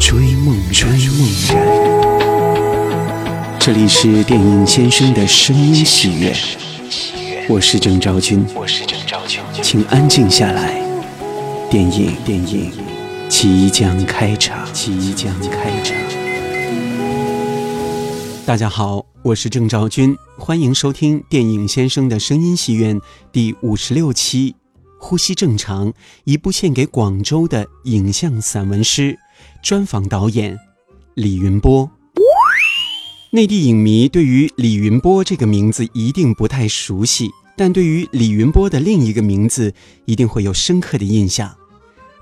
追梦追梦人。这里是电影先生的声音戏院。我是郑昭君，我是郑昭君，请安静下来。电影，电影即将开场，即将开场。大家好，我是郑昭君，欢迎收听电影先生的声音戏院第五十六期。呼吸正常，一部献给广州的影像散文诗。专访导演李云波。内地影迷对于李云波这个名字一定不太熟悉，但对于李云波的另一个名字一定会有深刻的印象。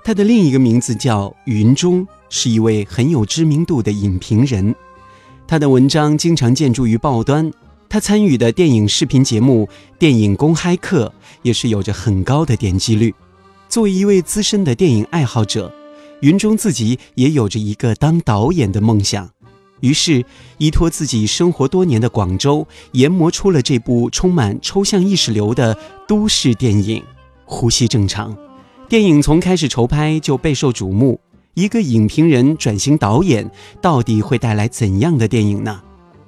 他的另一个名字叫云中，是一位很有知名度的影评人。他的文章经常见诸于报端，他参与的电影视频节目《电影公开课》也是有着很高的点击率。作为一位资深的电影爱好者，云中自己也有着一个当导演的梦想。于是，依托自己生活多年的广州，研磨出了这部充满抽象意识流的都市电影《呼吸正常》。电影从开始筹拍就备受瞩目。一个影评人转型导演，到底会带来怎样的电影呢？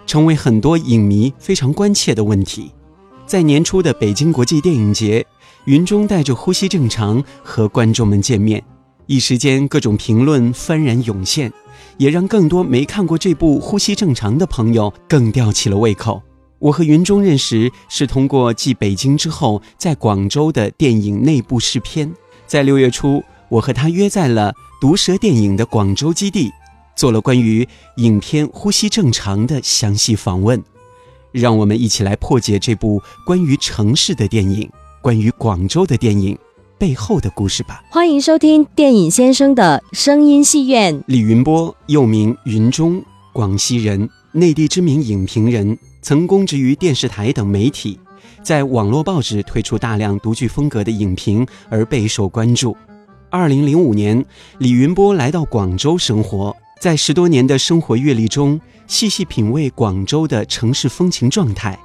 成为很多影迷非常关切的问题。在年初的北京国际电影节，云中带着《呼吸正常》和观众们见面，一时间各种评论幡然涌现。也让更多没看过这部《呼吸正常》的朋友更吊起了胃口。我和云中认识是通过继北京之后在广州的电影内部试片。在六月初，我和他约在了毒蛇电影的广州基地，做了关于影片《呼吸正常》的详细访问。让我们一起来破解这部关于城市的电影，关于广州的电影。背后的故事吧。欢迎收听电影先生的声音戏院。李云波，又名云中，广西人，内地知名影评人，曾供职于电视台等媒体，在网络报纸推出大量独具风格的影评而备受关注。二零零五年，李云波来到广州生活，在十多年的生活阅历中，细细品味广州的城市风情状态，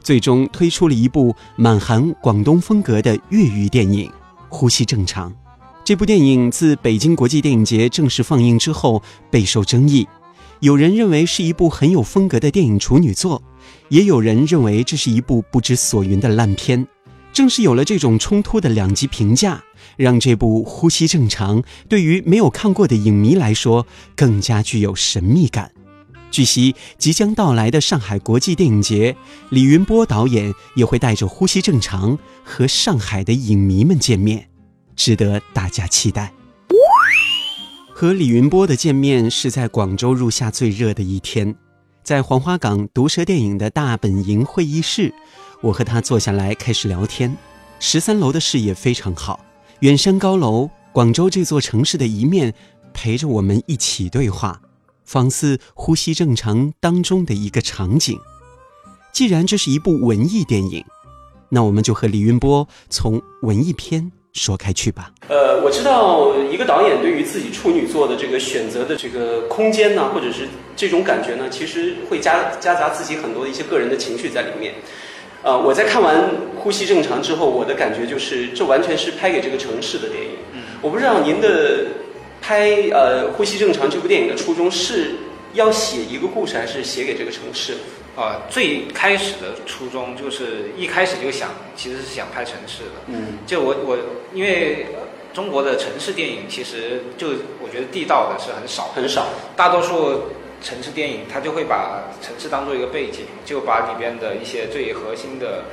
最终推出了一部满含广东风格的粤语电影。呼吸正常，这部电影自北京国际电影节正式放映之后备受争议。有人认为是一部很有风格的电影处女作，也有人认为这是一部不知所云的烂片。正是有了这种冲突的两极评价，让这部《呼吸正常》对于没有看过的影迷来说更加具有神秘感。据悉，即将到来的上海国际电影节，李云波导演也会带着《呼吸正常》和上海的影迷们见面。值得大家期待。和李云波的见面是在广州入夏最热的一天，在黄花岗毒蛇电影的大本营会议室，我和他坐下来开始聊天。十三楼的视野非常好，远山高楼，广州这座城市的一面陪着我们一起对话，仿似呼吸正常当中的一个场景。既然这是一部文艺电影，那我们就和李云波从文艺片。说开去吧。呃，我知道一个导演对于自己处女作的这个选择的这个空间呢，或者是这种感觉呢，其实会夹夹杂自己很多的一些个人的情绪在里面。呃，我在看完《呼吸正常》之后，我的感觉就是，这完全是拍给这个城市的电影。我不知道您的拍呃《呼吸正常》这部电影的初衷是要写一个故事，还是写给这个城市？啊，最开始的初衷就是一开始就想，其实是想拍城市的。嗯，就我我因为中国的城市电影其实就我觉得地道的是很少很少，大多数城市电影它就会把城市当做一个背景，就把里边的一些最核心的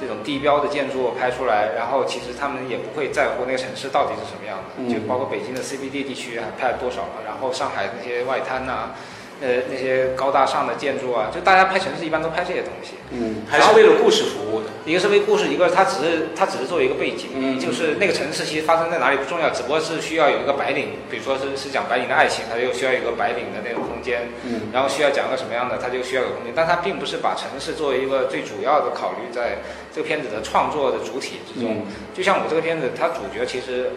这种地标的建筑拍出来，然后其实他们也不会在乎那个城市到底是什么样的，就包括北京的 CBD 地区还拍了多少了，然后上海那些外滩呐。呃那些高大上的建筑啊，就大家拍城市一般都拍这些东西。嗯，还是为了故事服务的。一个是为故事，一个它只是它只是作为一个背景，嗯就是那个城市其实发生在哪里不重要，只不过是需要有一个白领，比如说是是讲白领的爱情，它就需要有一个白领的那种空间，嗯然后需要讲个什么样的，它就需要有空间，但它并不是把城市作为一个最主要的考虑在这个片子的创作的主体之中。嗯就像我这个片子，它主角其实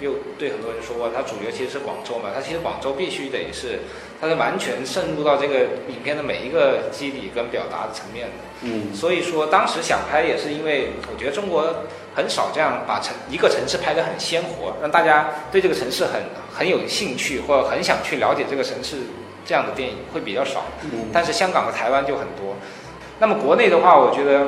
又对很多人说过，它主角其实是广州嘛，它其实广州必须得是，它是完全渗入到这个影片的每一个机理跟表达的层面的。嗯所以说，当时想拍也是因为我觉得中国很少这样把城一个城市拍得很鲜活，让大家对这个城市很很有兴趣，或者很想去了解这个城市这样的电影会比较少。嗯但是香港和台湾就很多。那么国内的话，我觉得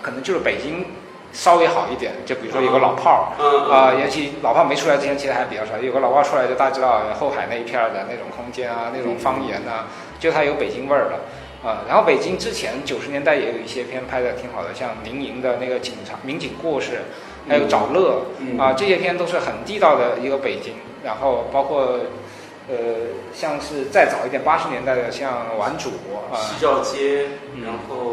可能就是北京稍微好一点，就比如说有个老炮儿。嗯啊，尤其老炮没出来之前，其实还比较少。有个老炮出来，就大家知道后海那一片的那种空间啊，那种方言啊，就它有北京味儿了。啊，然后北京之前九十年代也有一些片拍的挺好的，像宁莹的那个警察民警故事，还有找乐，嗯啊，这些片都是很地道的一个北京。然后包括，呃，像是再早一点八十年代的，像《顽主》啊，西照街，嗯然后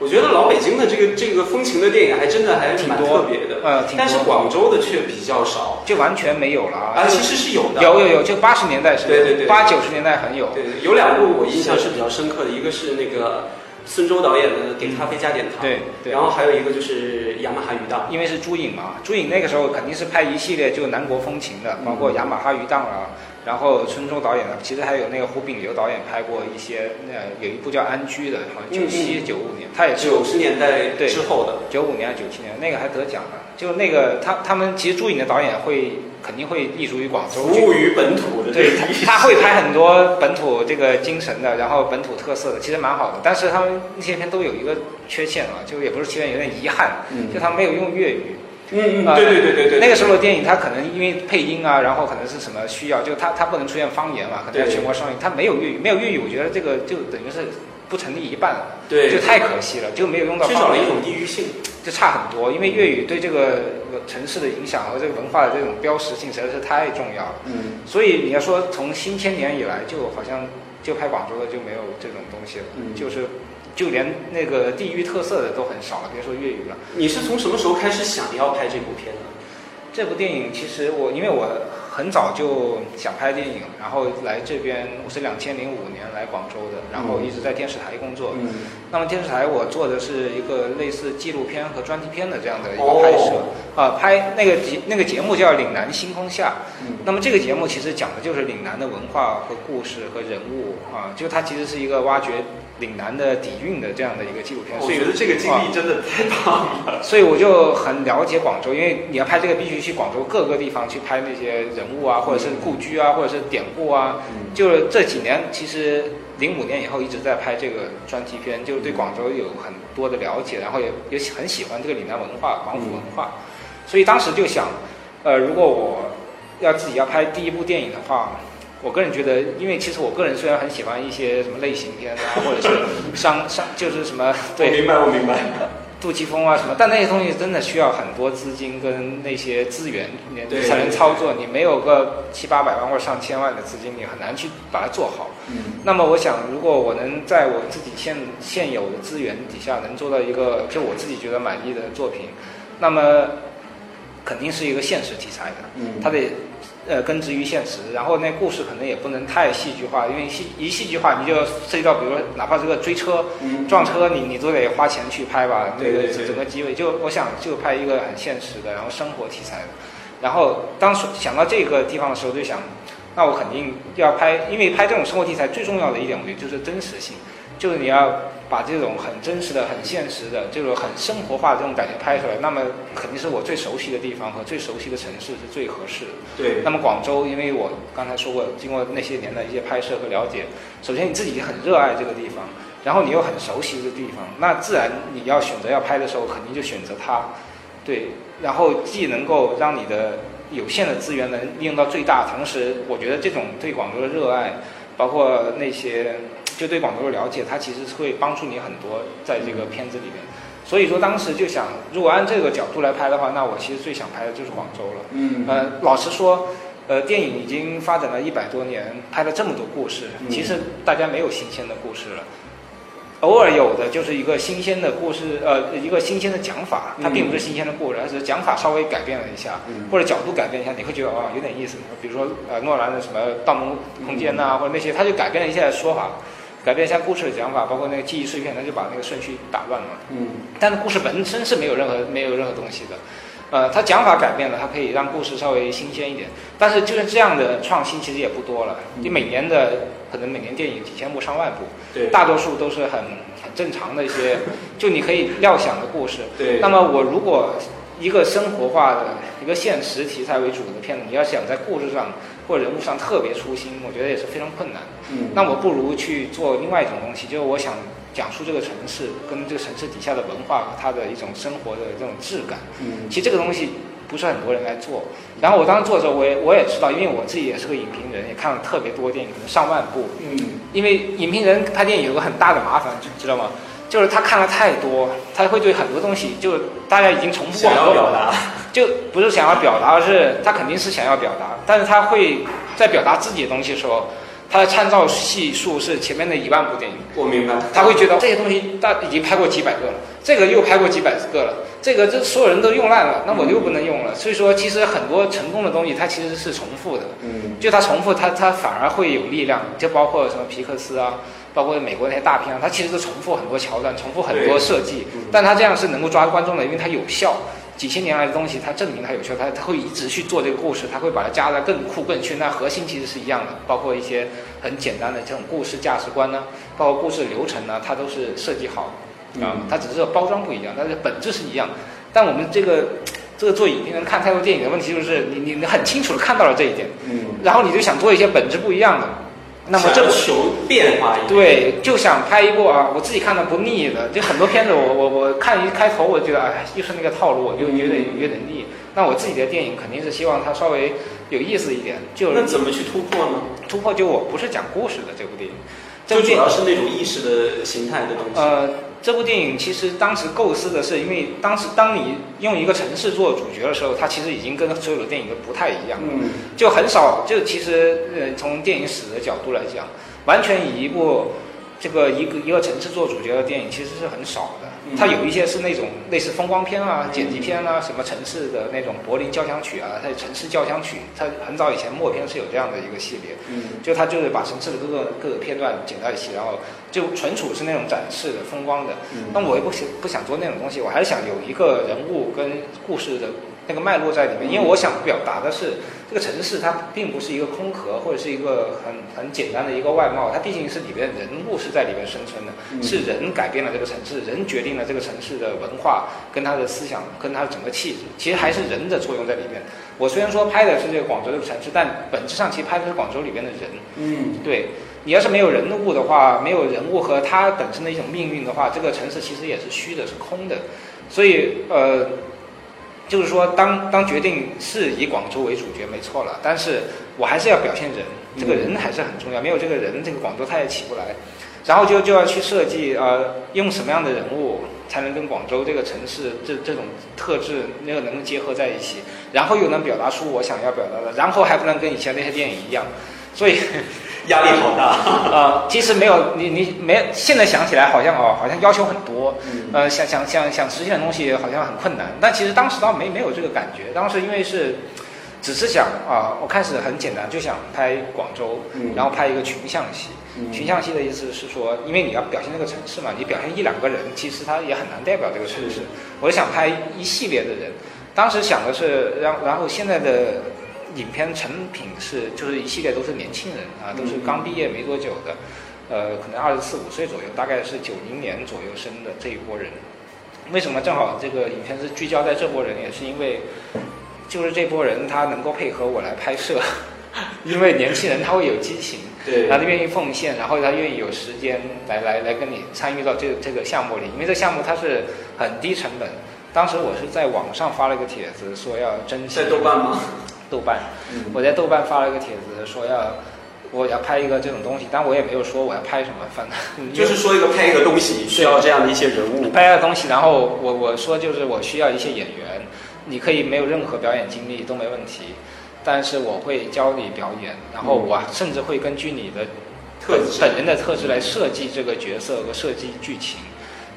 我觉得老北京的这个这个风情的电影还真的还蛮挺多特别的，呃但是广州的却比较少。就完全没有了。啊。啊，其实是有的，有有有，就八十年代是，对对对八九十年代很有。对，有两部我印象是比较深刻的，一个是那个孙周导演的《给咖啡加点糖》，对对。然后还有一个就是雅马哈鱼档，因为是朱颖嘛，朱颖那个时候肯定是拍一系列就南国风情的，包括雅马哈鱼档啊，然后春周导演的，其实还有那个胡炳流导演拍过一些，那，有一部叫《安居》的，好像九七九五年，他也是九十年代对之后的，九五年还是九七年，那个还得奖了。就那个他他们其实朱颖的导演会肯定会立足于广州，服务于本土的对他，他会拍很多本土这个精神的，然后本土特色的，其实蛮好的。但是他们那些片都有一个缺陷啊，就也不是缺陷，有点遗憾，嗯就他们没有用粤语。嗯嗯，啊对对对对对，那个时候的电影，它可能因为配音啊，然后可能是什么需要，就它它不能出现方言嘛，可能要全国上映，它没有粤语，没有粤语，我觉得这个就等于是不成立一半了，对就太可惜了，就没有用到缺少了一。种地域性，就差很多，因为粤语对这个城市的影响和这个文化的这种标识性实在是太重要了。嗯。所以你要说从新千年以来，就好像就拍广州的就没有这种东西了，嗯。就是就连那个地域特色的都很少了，别说粤语了。你是从什么时候开始想要拍这部片的？这部电影其实我因为我很早就想拍电影，然后来这边我是两千零五年来广州的，然后一直在电视台工作。嗯那么电视台我做的是一个类似纪录片和专题片的这样的一个拍摄，啊、拍那个节那个节目叫《岭南星空下》。嗯那么这个节目其实讲的就是岭南的文化和故事和人物啊，就它其实是一个挖掘岭南的底蕴的这样的一个纪录片。所以我觉得这个经啊历真的太棒了。所以我就很了解广州，因为你要拍这个，必须去广州各个地方去拍那些人物啊，或者是故居啊，或者是典故啊。嗯就是这几年，其实零五年以后一直在拍这个专题片，就是对广州有很多的了解，然后也也很喜欢这个岭南文化、广府文化。所以当时就想，呃，如果我要自己要拍第一部电影的话，我个人觉得，因为其实我个人虽然很喜欢一些什么类型片啊，或者是商商，就是什么 对我明白，我明白。杜琪峰啊什么，但那些东西真的需要很多资金跟那些资源，你才能操作。你没有个七八百万或者上千万的资金，你很难去把它做好。嗯那么我想，如果我能在我自己现现有的资源底下，能做到一个就我自己觉得满意的作品，那么肯定是一个现实题材的，嗯。它得呃根植于现实，然后那故事可能也不能太戏剧化，因为戏一戏剧化，你就涉及到比如说哪怕这个追车、嗯。撞车，你你都得花钱去拍吧，那个对对。对整个机位，就我想就拍一个很现实的，然后生活题材的，然后当时想到这个地方的时候，就想，那我肯定要拍，因为拍这种生活题材最重要的一点，我觉得就是真实性，就是你要把这种很真实的、很现实的、这种很生活化的这种感觉拍出来，那么肯定是我最熟悉的地方和最熟悉的城市是最合适的。对那么广州，因为我刚才说过，经过那些年的一些拍摄和了解，首先你自己很热爱这个地方，然后你又很熟悉这个地方，那自然你要选择要拍的时候，肯定就选择它，对，然后既能够让你的有限的资源能利用到最大，同时我觉得这种对广州的热爱，包括那些就对广州的了解，它其实是会帮助你很多在这个片子里面。所以说当时就想，如果按这个角度来拍的话，那我其实最想拍的就是广州了。嗯呃，老实说，呃，电影已经发展了一百多年，拍了这么多故事，其实大家没有新鲜的故事了。偶尔有的就是一个新鲜的故事，呃，一个新鲜的讲法，它并不是新鲜的故事，而是讲法稍微改变了一下，或者角度改变一下，你会觉得哦有点意思。比如说呃诺兰的什么《盗梦空间》呐，或者那些，他就改变了一下说法，改变一下故事的讲法，包括那个记忆碎片，他就把那个顺序打乱了。嗯，但是故事本身是没有任何没有任何东西的。呃，他讲法改变了，它可以让故事稍微新鲜一点。但是就是这样的创新其实也不多了。你每年的可能每年电影几千部上万部，对，大多数都是很很正常的一些，就你可以料想的故事。对。那么我如果一个生活化的一个现实题材为主的片子，你要想在故事上或人物上特别粗心，我觉得也是非常困难。嗯。那我不如去做另外一种东西，就是我想。讲述这个城市跟这个城市底下的文化和它的一种生活的这种质感。嗯，其实这个东西不是很多人来做。然后我当时做的时候，我也我也知道，因为我自己也是个影评人，也看了特别多电影，可能上万部。嗯，因为影评人拍电影有个很大的麻烦，知道吗？就是他看了太多，他会对很多东西就大家已经重复过。想要表达，就不是想要表达，而是他肯定是想要表达，但是他会在表达自己的东西的时候。他的参照系数是前面的一万部电影，我明白。他会觉得这些东西大已经拍过几百个了，这个又拍过几百个了，这个这所有人都用烂了，那我就不能用了。所以说，其实很多成功的东西它其实是重复的，嗯，就它重复，它它反而会有力量。就包括什么皮克斯啊，包括美国那些大片啊，它其实都重复很多桥段，重复很多设计，但它这样是能够抓观众的，因为它有效。几千年来的东西，它证明它有效，它它会一直去做这个故事，它会把它加的更酷更炫。那核心其实是一样的，包括一些很简单的这种故事价值观呢，包括故事流程呢，它都是设计好啊，它只是包装不一样，但是本质是一样。但我们这个这个做影评人看太多电影的问题就是，你你你很清楚的看到了这一点，嗯，然后你就想做一些本质不一样的。那么这求变化，对，就想拍一部啊，我自己看的不腻的。就很多片子，我我我看一开头，我觉得哎，又是那个套路，我就有点有点腻。那我自己的电影肯定是希望它稍微有意思一点。就那怎么去突破呢？突破就我不是讲故事的这部电影，就主要是那种意识的形态的东西。呃。这部电影其实当时构思的是，因为当时当你用一个城市做主角的时候，它其实已经跟所有的电影都不太一样，嗯，就很少，就其实呃从电影史的角度来讲，完全以一部这个一个一个城市做主角的电影其实是很少的。它有一些是那种类似风光片啊、剪辑片啊，什么城市的那种柏林交响曲啊，它城市交响曲，它很早以前默片是有这样的一个系列，嗯，就它就是把城市的各个各个片段剪在一起，然后就纯属是那种展示的风光的。那我也不想不想做那种东西，我还是想有一个人物跟故事的。那个脉络在里面，因为我想表达的是，这个城市它并不是一个空壳，或者是一个很很简单的一个外貌，它毕竟是里边人物是在里面生存的，是人改变了这个城市，人决定了这个城市的文化跟他的思想跟他的整个气质，其实还是人的作用在里面。我虽然说拍的是这个广州这个城市，但本质上其实拍的是广州里边的人。嗯，对，你要是没有人物的话，没有人物和他本身的一种命运的话，这个城市其实也是虚的，是空的。所以呃。就是说，当当决定是以广州为主角，没错了。但是我还是要表现人，这个人还是很重要。没有这个人，这个广州它也起不来。然后就就要去设计，呃，用什么样的人物才能跟广州这个城市这这种特质那个能结合在一起，然后又能表达出我想要表达的，然后还不能跟以前那些电影一样。所以。压力好大啊！其实没有你，你没现在想起来好像哦，好像要求很多，呃，想想想想实现的东西好像很困难。但其实当时倒没没有这个感觉，当时因为是只是想啊，我开始很简单，就想拍广州，然后拍一个群像戏。群像戏的意思是说，因为你要表现那个城市嘛，你表现一两个人，其实他也很难代表这个城市。我想拍一系列的人，当时想的是，然然后现在的。影片成品是就是一系列都是年轻人啊，都是刚毕业没多久的，呃，可能二十四五岁左右，大概是九零年左右生的这一波人。为什么正好这个影片是聚焦在这波人？也是因为就是这波人他能够配合我来拍摄，因为年轻人他会有激情，对，他愿意奉献，然后他愿意有时间来来来跟你参与到这这个项目里，因为这项目它是很低成本。当时我是在网上发了一个帖子，说要征在豆瓣吗？豆瓣，我在豆瓣发了一个帖子，说要我要拍一个这种东西，但我也没有说我要拍什么，反正 就是说一个拍一个东西需要这样的一些人物，拍一个东西，然后我我说就是我需要一些演员，你可以没有任何表演经历都没问题，但是我会教你表演，然后我甚至会根据你的特质。本人的特质来设计这个角色和设计剧情。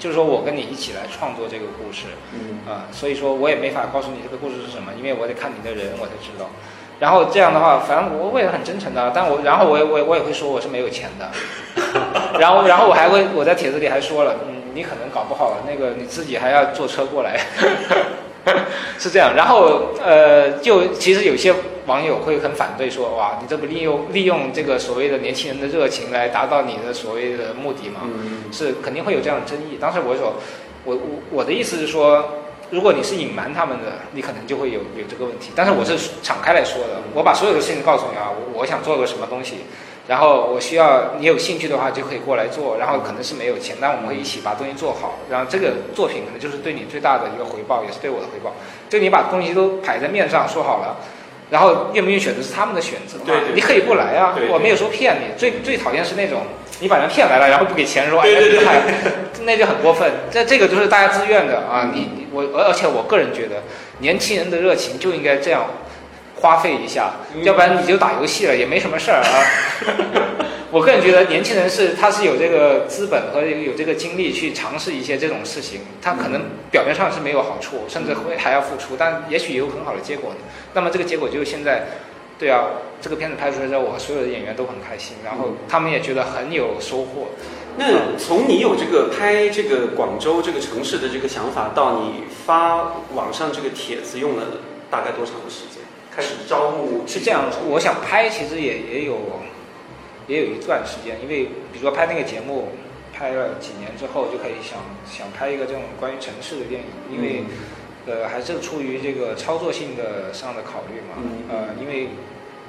就是说我跟你一起来创作这个故事，嗯啊、所以说我也没法告诉你这个故事是什么，因为我得看你的人我才知道。然后这样的话，反正我我也很真诚的，但我然后我也我也我也会说我是没有钱的，然后然后我还会我在帖子里还说了，嗯，你可能搞不好那个你自己还要坐车过来，是这样。然后呃，就其实有些网友会很反对说，哇，你这不利用利用这个所谓的年轻人的热情来达到你的所谓的目的吗？嗯是肯定会有这样的争议。当时我说，我我我的意思是说，如果你是隐瞒他们的，你可能就会有有这个问题。但是我是敞开来说的，我把所有的事情告诉你啊，我我想做个什么东西，然后我需要你有兴趣的话就可以过来做，然后可能是没有钱，但我们会一起把东西做好，然后这个作品可能就是对你最大的一个回报，也是对我的回报。就你把东西都摆在面上说好了。然后愿不愿意选择是他们的选择嘛？对对对你可以不来啊我没有说骗你。最最讨厌是那种你把人骗来了，然后不给钱说，哎对对对你还那就很过分。这这个就是大家自愿的啊，你你我而且我个人觉得，年轻人的热情就应该这样花费一下，嗯要不然你就打游戏了也没什么事儿啊。我个人觉得年轻人是他是有这个资本和有这个精力去尝试一些这种事情，他可能表面上是没有好处，甚至会还要付出，但也许有很好的结果的。那么这个结果就是现在，对啊，这个片子拍出来之后，我所有的演员都很开心，然后他们也觉得很有收获。那从你有这个拍这个广州这个城市的这个想法，到你发网上这个帖子，用了大概多长的时间？开始招募是这样，我想拍其实也也有也有一段时间，因为比如说拍那个节目，拍了几年之后，就可以想想拍一个这种关于城市的电影，因为、呃还是出于这个操作性的上的考虑嘛，嗯。呃因为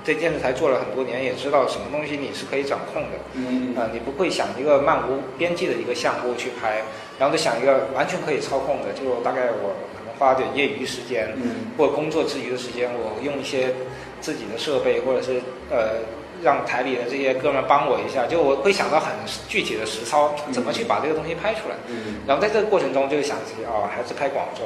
在电视台做了很多年，也知道什么东西你是可以掌控的，嗯。呃，你不会想一个漫无边际的一个项目去拍，然后就想一个完全可以操控的，就大概我可能花点业余时间，嗯。或者工作之余的时间，我用一些自己的设备，或者是呃让台里的这些哥们帮我一下，就我会想到很具体的实操，怎么去把这个东西拍出来。嗯然后在这个过程中就想起哦，还是拍广州，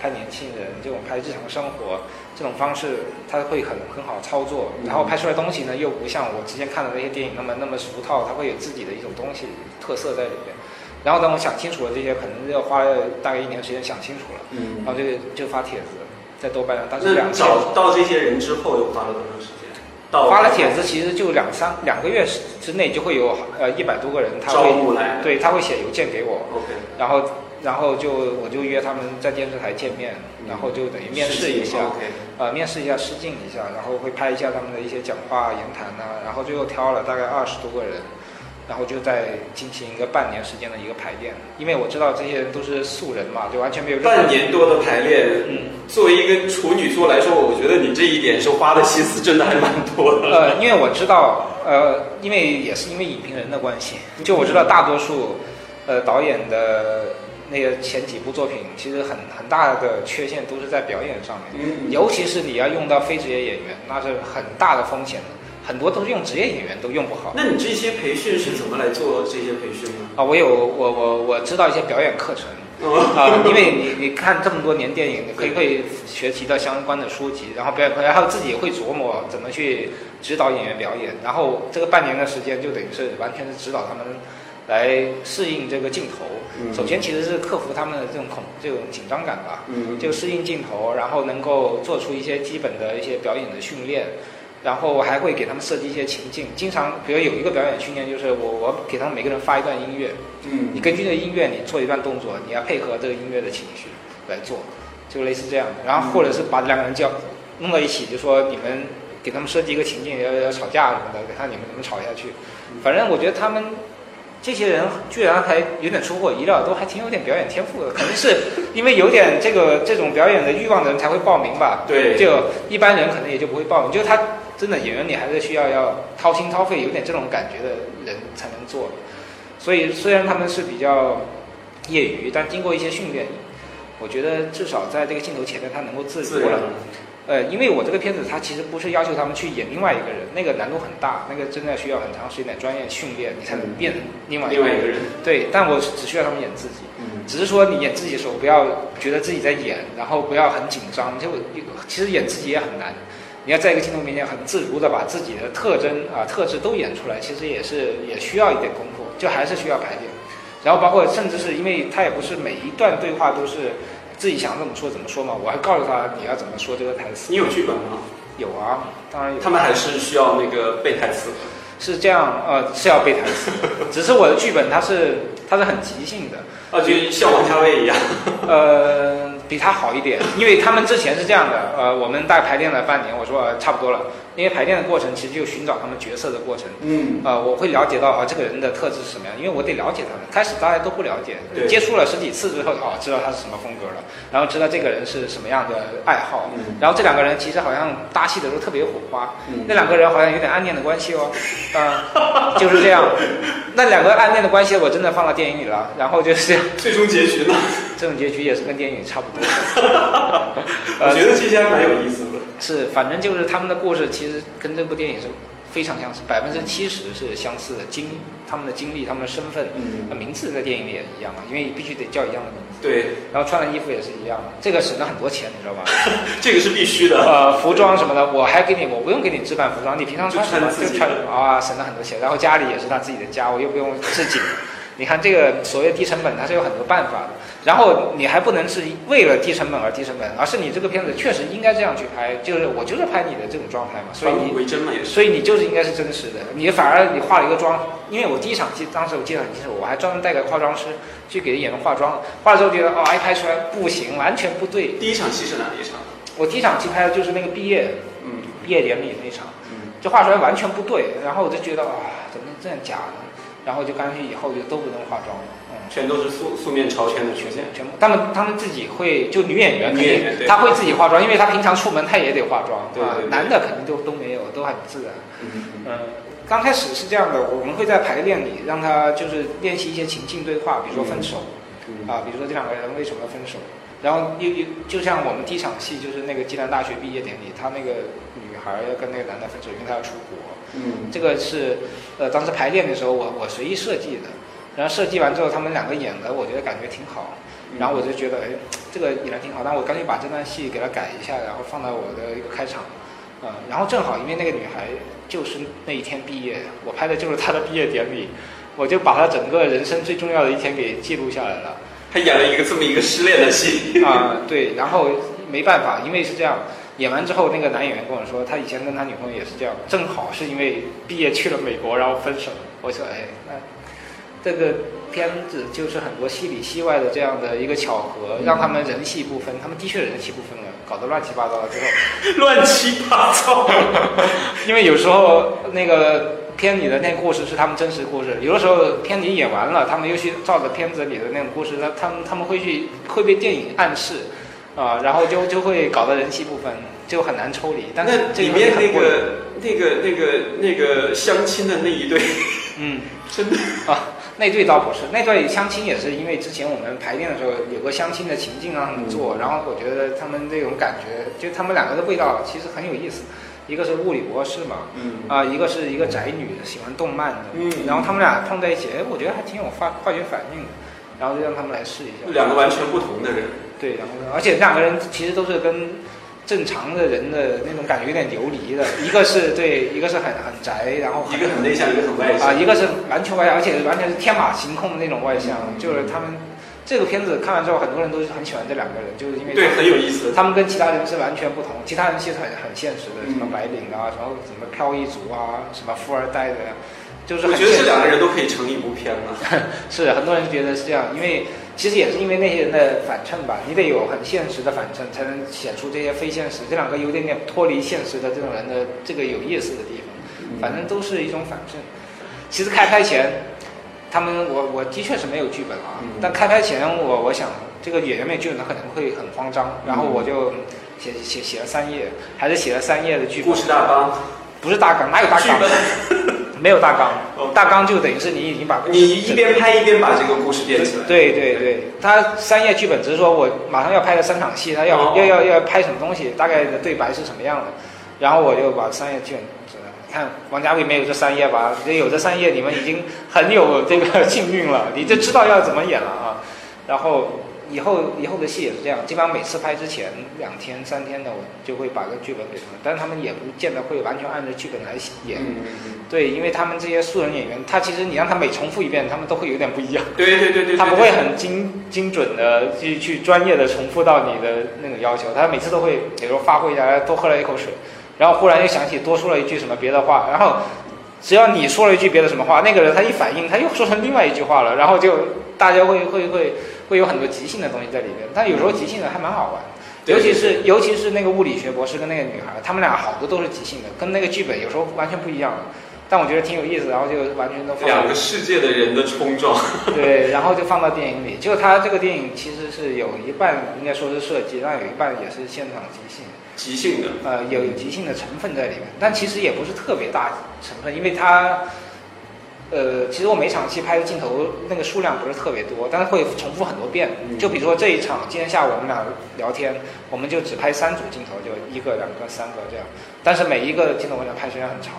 拍年轻人这种拍日常生活这种方式，它会很很好操作。然后拍出来东西呢，又不像我之前看的那些电影那么那么俗套，它会有自己的一种东西特色在里面。然后等我想清楚了这些，可能要花了大概一年时间想清楚了，嗯然后就就发帖子，在豆瓣上，当时那。找到这些人之后，又花了多长时间？到发了帖子，其实就两三两个月之内就会有呃一百多个人，他会对他会写邮件给我，OK，然后然后就我就约他们在电视台见面，然后就等于面试一下，呃面试一下试镜一下，然后会拍一下他们的一些讲话言谈呐、然后最后挑了大概二十多个人。然后就在进行一个半年时间的一个排练，因为我知道这些人都是素人嘛，就完全没有半年多的排练，嗯，作为一个处女座来说，我觉得你这一点是花的心思真的还蛮多的。呃，因为我知道，呃，因为也是因为影评人的关系，就我知道大多数，呃，导演的那个前几部作品，其实很很大的缺陷都是在表演上面，嗯。尤其是你要用到非职业演员，那是很大的风险的，很多都是用职业演员都用不好。那你这些培训是怎么来做这些培训呢？啊，我有我我我知道一些表演课程。哦啊，因为你你看这么多年电影，你可以会学习到相关的书籍，然后表演课，然后自己会琢磨怎么去指导演员表演，然后这个半年的时间就等于是完全是指导他们来适应这个镜头。嗯首先其实是克服他们的这种恐这种紧张感吧，嗯就适应镜头，然后能够做出一些基本的一些表演的训练。然后我还会给他们设计一些情境，经常比如有一个表演训练，就是我我给他们每个人发一段音乐，嗯你根据这个音乐，你做一段动作，你要配合这个音乐的情绪来做，就类似这样的。然后或者是把两个人叫弄到一起，就说你们给他们设计一个情境，要要吵架什么的，看你们怎么吵下去。反正我觉得他们这些人居然还有点出乎我意料，都还挺有点表演天赋的。可能是因为有点这个这种表演的欲望的人才会报名吧。对就一般人可能也就不会报名。就是他真的演员，你还是需要要掏心掏肺，有点这种感觉的人才能做。所以虽然他们是比较业余，但经过一些训练，我觉得至少在这个镜头前面他能够自自然如了。呃，因为我这个片子它其实不是要求他们去演另外一个人，那个难度很大，那个真的需要很长时间的专业训练，你才能变成另外另外一个人，对，但我只需要他们演自己。嗯只是说你演自己的时候，不要觉得自己在演，然后不要很紧张。就其实演自己也很难，你要在一个镜头面前很自如的把自己的特征啊、特质都演出来，其实也是也需要一点功夫，就还是需要排练。然后包括甚至是因为他也不是每一段对话都是自己想怎么说怎么说嘛，我还告诉他你要怎么说这个台词。你有剧本吗？有啊，当然有。他们还是需要那个背台词。是这样，呃，是要背台词，只是我的剧本它是它是很即兴的，啊，就像王家卫一样，呃，比他好一点，因为他们之前是这样的，呃，我们大概排练了半年，我说、呃差不多了，因为排练的过程其实就寻找他们角色的过程，嗯，呃，我会了解到啊、这个人的特质是什么样，因为我得了解他们。开始大家都不了解，接触了十几次之后，哦，知道他是什么风格了，然后知道这个人是什么样的爱好，嗯然后这两个人其实好像搭戏的时候特别有火花，嗯那两个人好像有点暗恋的关系哦，嗯、就是这样。那两个暗恋的关系我真的放到电影里了，然后就是这样，最终结局呢？这种结局也是跟电影差不多的。我觉得这些还蛮有意思的。是，反正就是他们的故事其实跟这部电影是非常相似，百分之七十是相似的经他们的经历、他们的身份，嗯呃名字在电影里也一样嘛，因为必须得叫一样的名字，对，然后穿的衣服也是一样的，这个省了很多钱，你知道吧？这个是必须的。呃，服装什么的，我还给你，我不用给你置办服装，你平常穿什么穿自己就穿什么啊，省了很多钱。然后家里也是他自己的家，我又不用置景。你看这个所谓低成本，它是有很多办法的。然后你还不能是为了低成本而低成本，而是你这个片子确实应该这样去拍，就是我就是拍你的这种状态嘛，所以你。所以你就是应该是真实的，你反而你化了一个妆，因为我第一场戏，当时我记得很清楚，我还专门带个化妆师去给演员化妆，化了之后觉得哦，一拍出来不行，完全不对。第一场戏是哪一场？我第一场戏拍的就是那个毕业嗯毕业典礼那场，嗯，就画出来完全不对，然后我就觉得啊，怎么能这样假呢？然后就干脆以后就都不能化妆了，嗯。全都是素素面朝天的出现。全部，他们他们自己会，就女演员肯定女演员对。她会自己化妆，因为她平常出门她也得化妆，啊对对对。男的肯定都都没有，都很自然。嗯嗯，刚开始是这样的，我们会在排练里让他就是练习一些情境对话，比如说分手，嗯啊，比如说这两个人为什么分手，然后又又就像我们第一场戏就是那个暨南大学毕业典礼，他那个女孩要跟那个男的分手，因为他要出国，嗯。这个是呃当时排练的时候我我随意设计的，然后设计完之后他们两个演的，我觉得感觉挺好，然后我就觉得哎这个演的挺好，但我干脆把这段戏给它改一下，然后放到我的一个开场。嗯，然后正好因为那个女孩就是那一天毕业，我拍的就是她的毕业典礼，我就把她整个人生最重要的一天给记录下来了。他演了一个这么一个失恋的戏。啊、对，然后没办法，因为是这样，演完之后，那个男演员跟我说，他以前跟他女朋友也是这样，正好是因为毕业去了美国，然后分手。我说，哎，那这个片子就是很多戏里戏外的这样的一个巧合，让他们人戏不分，他们的确人戏不分了，搞得乱七八糟了之后。乱七八糟。因为有时候那个片里的那个故事是他们真实故事，有的时候片里演完了，他们又去照着片子里的那种故事，他他们他们会去会被电影暗示，啊、然后就就会搞得人气不分，就很难抽离。但是里面那个那个那个那个相亲的那一对，嗯真的啊，那对倒不是，那对相亲也是因为之前我们排练的时候有个相亲的情境让他们做，然后我觉得他们这种感觉，就他们两个的味道其实很有意思。一个是物理博士嘛，嗯啊、一个是一个宅女，喜欢动漫的，嗯然后他们俩碰在一起，哎，我觉得还挺有化化学反应的，然后就让他们来试一下。两个完全不同的人。对，然后呢而且这两个人其实都是跟正常的人的那种感觉有点游离的，一个是对，一个是很很宅，然后一个很内向，一个很外向。啊，一个是完全外向，而且完全是天马行空的那种外向，就是他们这个片子看完之后，很多人都是很喜欢这两个人，就是因为对，很有意思。他们跟其他人是完全不同，其他人其实很很现实的，嗯什么白领啊，然后什么漂逸族啊，什么富二代的呀，就是我觉得这两个人都可以成一部片了。是很多人觉得是这样，因为其实也是因为那些人的反衬吧，你得有很现实的反衬，才能显出这些非现实。这两个有点点脱离现实的这种人的这个有意思的地方，反正都是一种反衬。其实开拍前，他们我我的确是没有剧本啊，嗯但开拍前我我想这个演员没有剧本，他可能会很慌张，然后嗯我就写写写了三页，还是写了三页的剧本故，事大纲，不是大纲，哪有大剧纲？本，没有大纲哦，大纲就等于是你已经把你一边拍一边把这个故事编起来。对对对，他三页剧本只是说我马上要拍的三场戏，他要、哦要要要拍什么东西，大概的对白是什么样的，然后我就把三页剧本，你看王家卫没有这三页吧？这有这三页，你们已经很有这个幸运了，你就知道要怎么演了啊。然后以后以后的戏也是这样，基本上每次拍之前两天三天的，我就会把个剧本给他们，但是他们也不见得会完全按照剧本来演。嗯嗯嗯，对，因为他们这些素人演员，他其实你让他每重复一遍，他们都会有点不一样。对对对对，他不会很精精准的去去专业的重复到你的那个要求，他每次都会，比如说发挥一下，多喝了一口水，然后忽然又想起多说了一句什么别的话，然后只要你说了一句别的什么话，那个人他一反应，他又说成另外一句话了，然后就大家会会会会有很多即兴的东西在里面，但有时候即兴的还蛮好玩。尤其是尤其是那个物理学博士跟那个女孩，他们俩好多都是即兴的，跟那个剧本有时候完全不一样。但我觉得挺有意思，然后就完全都放两个世界的人的冲撞。对，然后就放到电影里。就他这个电影其实是有一半应该说是设计，但有一半也是现场即兴。即兴的。呃，有有即兴的成分在里面，但其实也不是特别大成分，因为他。呃，其实我每场戏拍的镜头那个数量不是特别多，但是会重复很多遍。就比如说这一场，今天下午我们俩聊天，我们就只拍三组镜头，就一个、两个、三个这样。但是每一个镜头我想拍时间很长，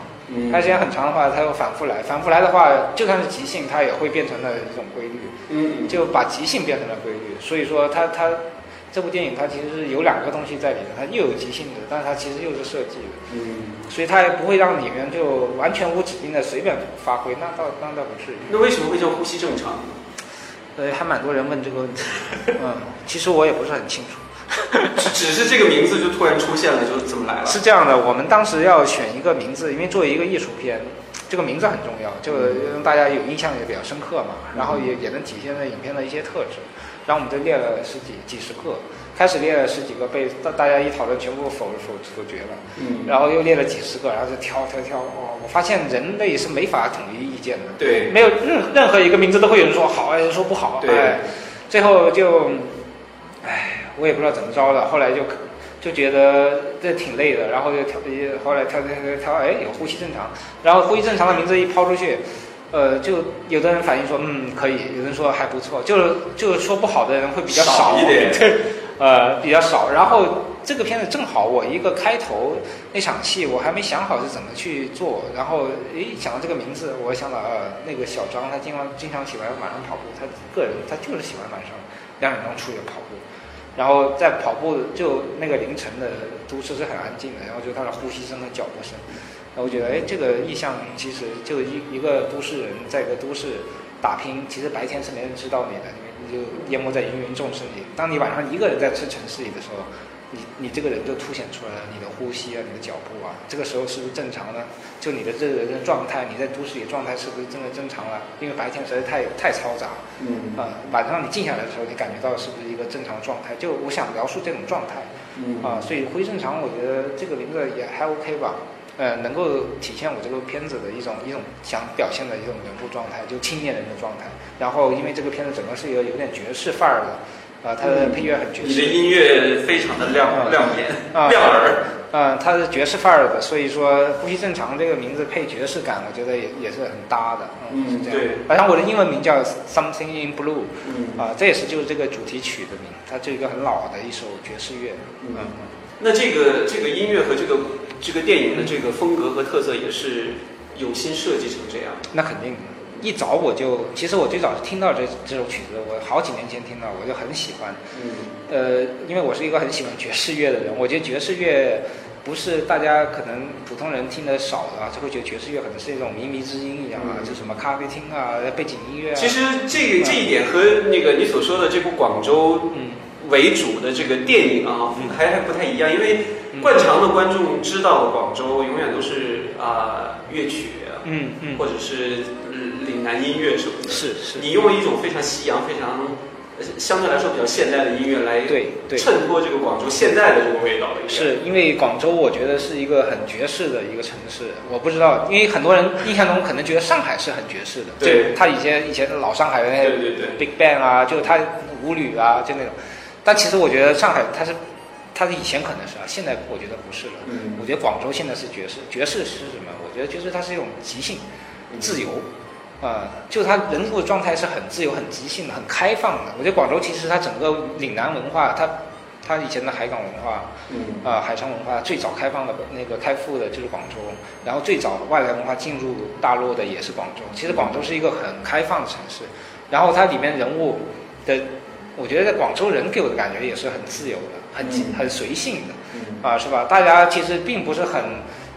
拍时间很长的话，它又反复来，反复来的话，就算是即兴，它也会变成了一种规律。嗯，就把即兴变成了规律。所以说，它它。这部电影它其实是有两个东西在里面，它又有即兴的，但是它其实又是设计的，嗯，所以它也不会让里面就完全无止境的随便发挥，那倒那倒不是。那为什么会叫呼吸正常？呃，还蛮多人问这个问题，嗯，其实我也不是很清楚，只是这个名字就突然出现了，就怎么来了？是这样的，我们当时要选一个名字，因为作为一个艺术片，这个名字很重要，就让大家有印象也比较深刻嘛，然后也也能体现在影片的一些特质。然后我们就列了十几几十个，开始列了十几个，被大大家一讨论，全部否否否决了。嗯。然后又列了几十个，然后就挑挑挑。哦，我发现人类是没法统一意见的。对。没有任任何一个名字都会有人说好，有人说不好。对。最后就，唉，我也不知道怎么着的。后来就就觉得这挺累的，然后就挑，后来挑挑挑挑，哎，有呼吸正常。然后呼吸正常的名字一抛出去。呃，就有的人反映说，嗯，可以；有人说还不错，就是就是说不好的人会比较少一点，对，呃，比较少。然后这个片子正好我一个开头那场戏，我还没想好是怎么去做，然后诶想到这个名字，我想到呃那个小张他经常经常喜欢晚上跑步，他个人他就是喜欢晚上两点钟出去跑步，然后在跑步就那个凌晨的都市是很安静的，然后就他的呼吸声和脚步声。那我觉得，哎，这个意象其实就一一个都市人在一个都市打拼，其实白天是没人知道你的，你就淹没在芸芸众生里。当你晚上一个人在这城市里的时候，你你这个人就凸显出来了，你的呼吸啊，你的脚步啊，这个时候是不是正常呢？就你的这个人的状态，你在都市里状态是不是真的正常了？因为白天实在太太嘈杂，嗯，啊，晚上你静下来的时候，你感觉到是不是一个正常状态？就我想描述这种状态，嗯，啊，所以灰正常，我觉得这个名字也还 OK 吧。呃，能够体现我这个片子的一种一种想表现的一种人物状态，就青年人的状态。然后，因为这个片子整个是一个有点爵士范儿的，啊，它的配乐很爵士。你的音乐非常的亮亮眼，亮耳。啊，它是爵士范儿的，所以说“呼吸正常”这个名字配爵士感，我觉得也也是很搭的。嗯，对。好像我的英文名叫 Something in Blue，嗯，啊，这也是就是这个主题曲的名，它是一个很老的一首爵士乐。嗯，那这个这个音乐和这个。这个电影的这个风格和特色也是有心设计成这样。那肯定，一早我就，其实我最早是听到这这首曲子，我好几年前听到，我就很喜欢。嗯。呃，因为我是一个很喜欢爵士乐的人，我觉得爵士乐不是大家可能普通人听得少的，就会觉得爵士乐可能是一种靡靡之音一样啊，就什么咖啡厅啊、背景音乐啊。其实这个这一点和那个你所说的这部广州为主的这个电影啊，还还不太一样，因为。惯常的观众知道的广州，永远都是啊乐曲，嗯嗯，或者是岭南音乐什么的。是是。你用一种非常西洋、非常相对来说比较现代的音乐来对对衬托这个广州现在的这个味道。是因为广州，我觉得是一个很爵士的一个城市。我不知道，因为很多人印象中可能觉得上海是很爵士的。对。他以前以前老上海的那对对对 Big Bang 啊，就他舞女啊，就那种。但其实我觉得上海它是。它是以前可能是啊，现在我觉得不是了。嗯，我觉得广州现在是爵士，爵士是什么？我觉得爵士它是一种即兴、自由，啊，就他人物的状态是很自由、很即兴的、很开放的。我觉得广州其实它整个岭南文化，它它以前的海港文化，嗯，啊，海上文化最早开放的那个开埠的就是广州，然后最早外来文化进入大陆的也是广州。其实广州是一个很开放的城市，然后它里面人物的。我觉得广州人给我的感觉也是很自由的，很很随性的，啊，是吧？大家其实并不是很。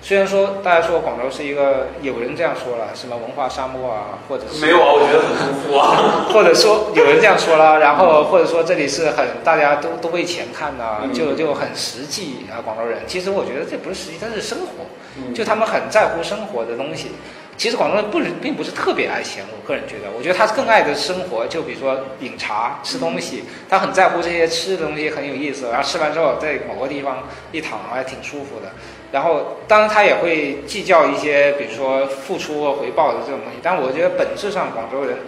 虽然说大家说广州是一个，有人这样说了，什么文化沙漠啊，或者是没有啊，我觉得很舒服啊，或者说有人这样说了，然后或者说这里是很大家都都为钱看呐，就就很实际啊，广州人。其实我觉得这不是实际，这是生活，就他们很在乎生活的东西。其实广东人不，并不是特别爱钱。我个人觉得，我觉得他更爱的生活，就比如说饮茶、吃东西，他很在乎这些吃的东西很有意思。然后吃完之后，在某个地方一躺还挺舒服的。然后，当然他也会计较一些，比如说付出和回报的这种东西。但我觉得本质上广州人，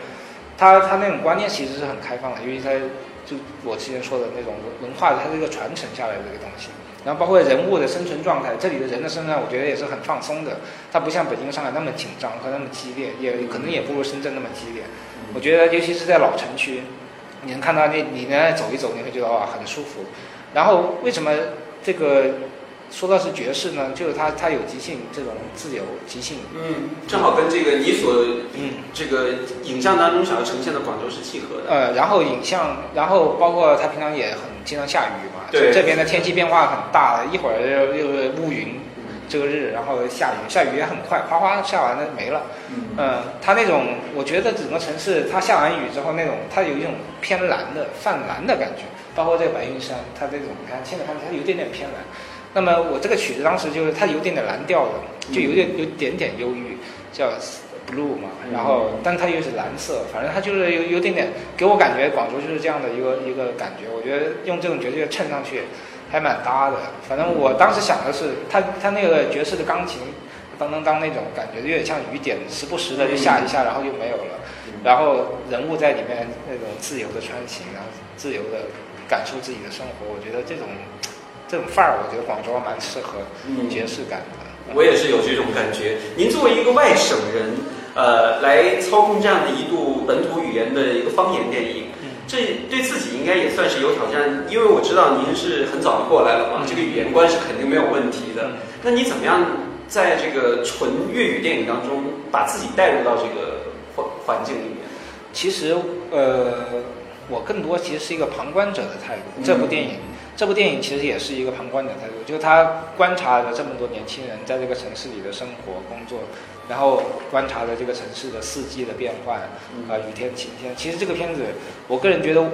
他他那种观念其实是很开放的，因为他就我之前说的那种文化，它是一个传承下来的一个东西。然后包括人物的生存状态，这里的人的生存，我觉得也是很放松的。它不像北京、上海那么紧张和那么激烈，也可能也不如深圳那么激烈。我觉得，尤其是在老城区，你能看到你，你呢走一走，你会觉得哇很舒服。然后为什么这个？说到是爵士呢，就是它它有即兴这种自由即兴，嗯，正好跟这个你所嗯这个影像当中想要呈现的广州是契合的。呃，然后影像，然后包括它平常也很经常下雨嘛，对，这边的天气变化很大，一会儿又又是乌云遮日，然后下雨，下雨也很快，哗哗下完了没了。嗯，它那种我觉得整个城市它下完雨之后那种它有一种偏蓝的泛蓝的感觉，包括这个白云山，它这种你看现在看它有点点偏蓝。那么我这个曲子当时就是它有点点蓝调的，就有点有点点忧郁，叫 blue 嘛。然后，但它又是蓝色，反正它就是有有点点给我感觉广州就是这样的一个一个感觉。我觉得用这种爵士衬上去还蛮搭的。反正我当时想的是，它它那个爵士的钢琴当当当那种感觉，有点像雨点，时不时的就下一下，然后就没有了。然后人物在里面那种自由的穿行，然后自由的感受自己的生活。我觉得这种。这种范儿，我觉得广州蛮适合爵士感的。我也是有这种感觉。您作为一个外省人，呃，来操控这样的一部本土语言的一个方言电影，这对自己应该也算是有挑战。因为我知道您是很早就过来了嘛，这个语言关是肯定没有问题的。那你怎么样在这个纯粤语电影当中，把自己带入到这个环环境里面？其实，呃，我更多其实是一个旁观者的态度。这部电影。这部电影其实也是一个旁观者态度，就是他观察了这么多年轻人在这个城市里的生活、工作，然后观察了这个城市的四季的变换，啊，雨天晴天。其实这个片子，我个人觉得，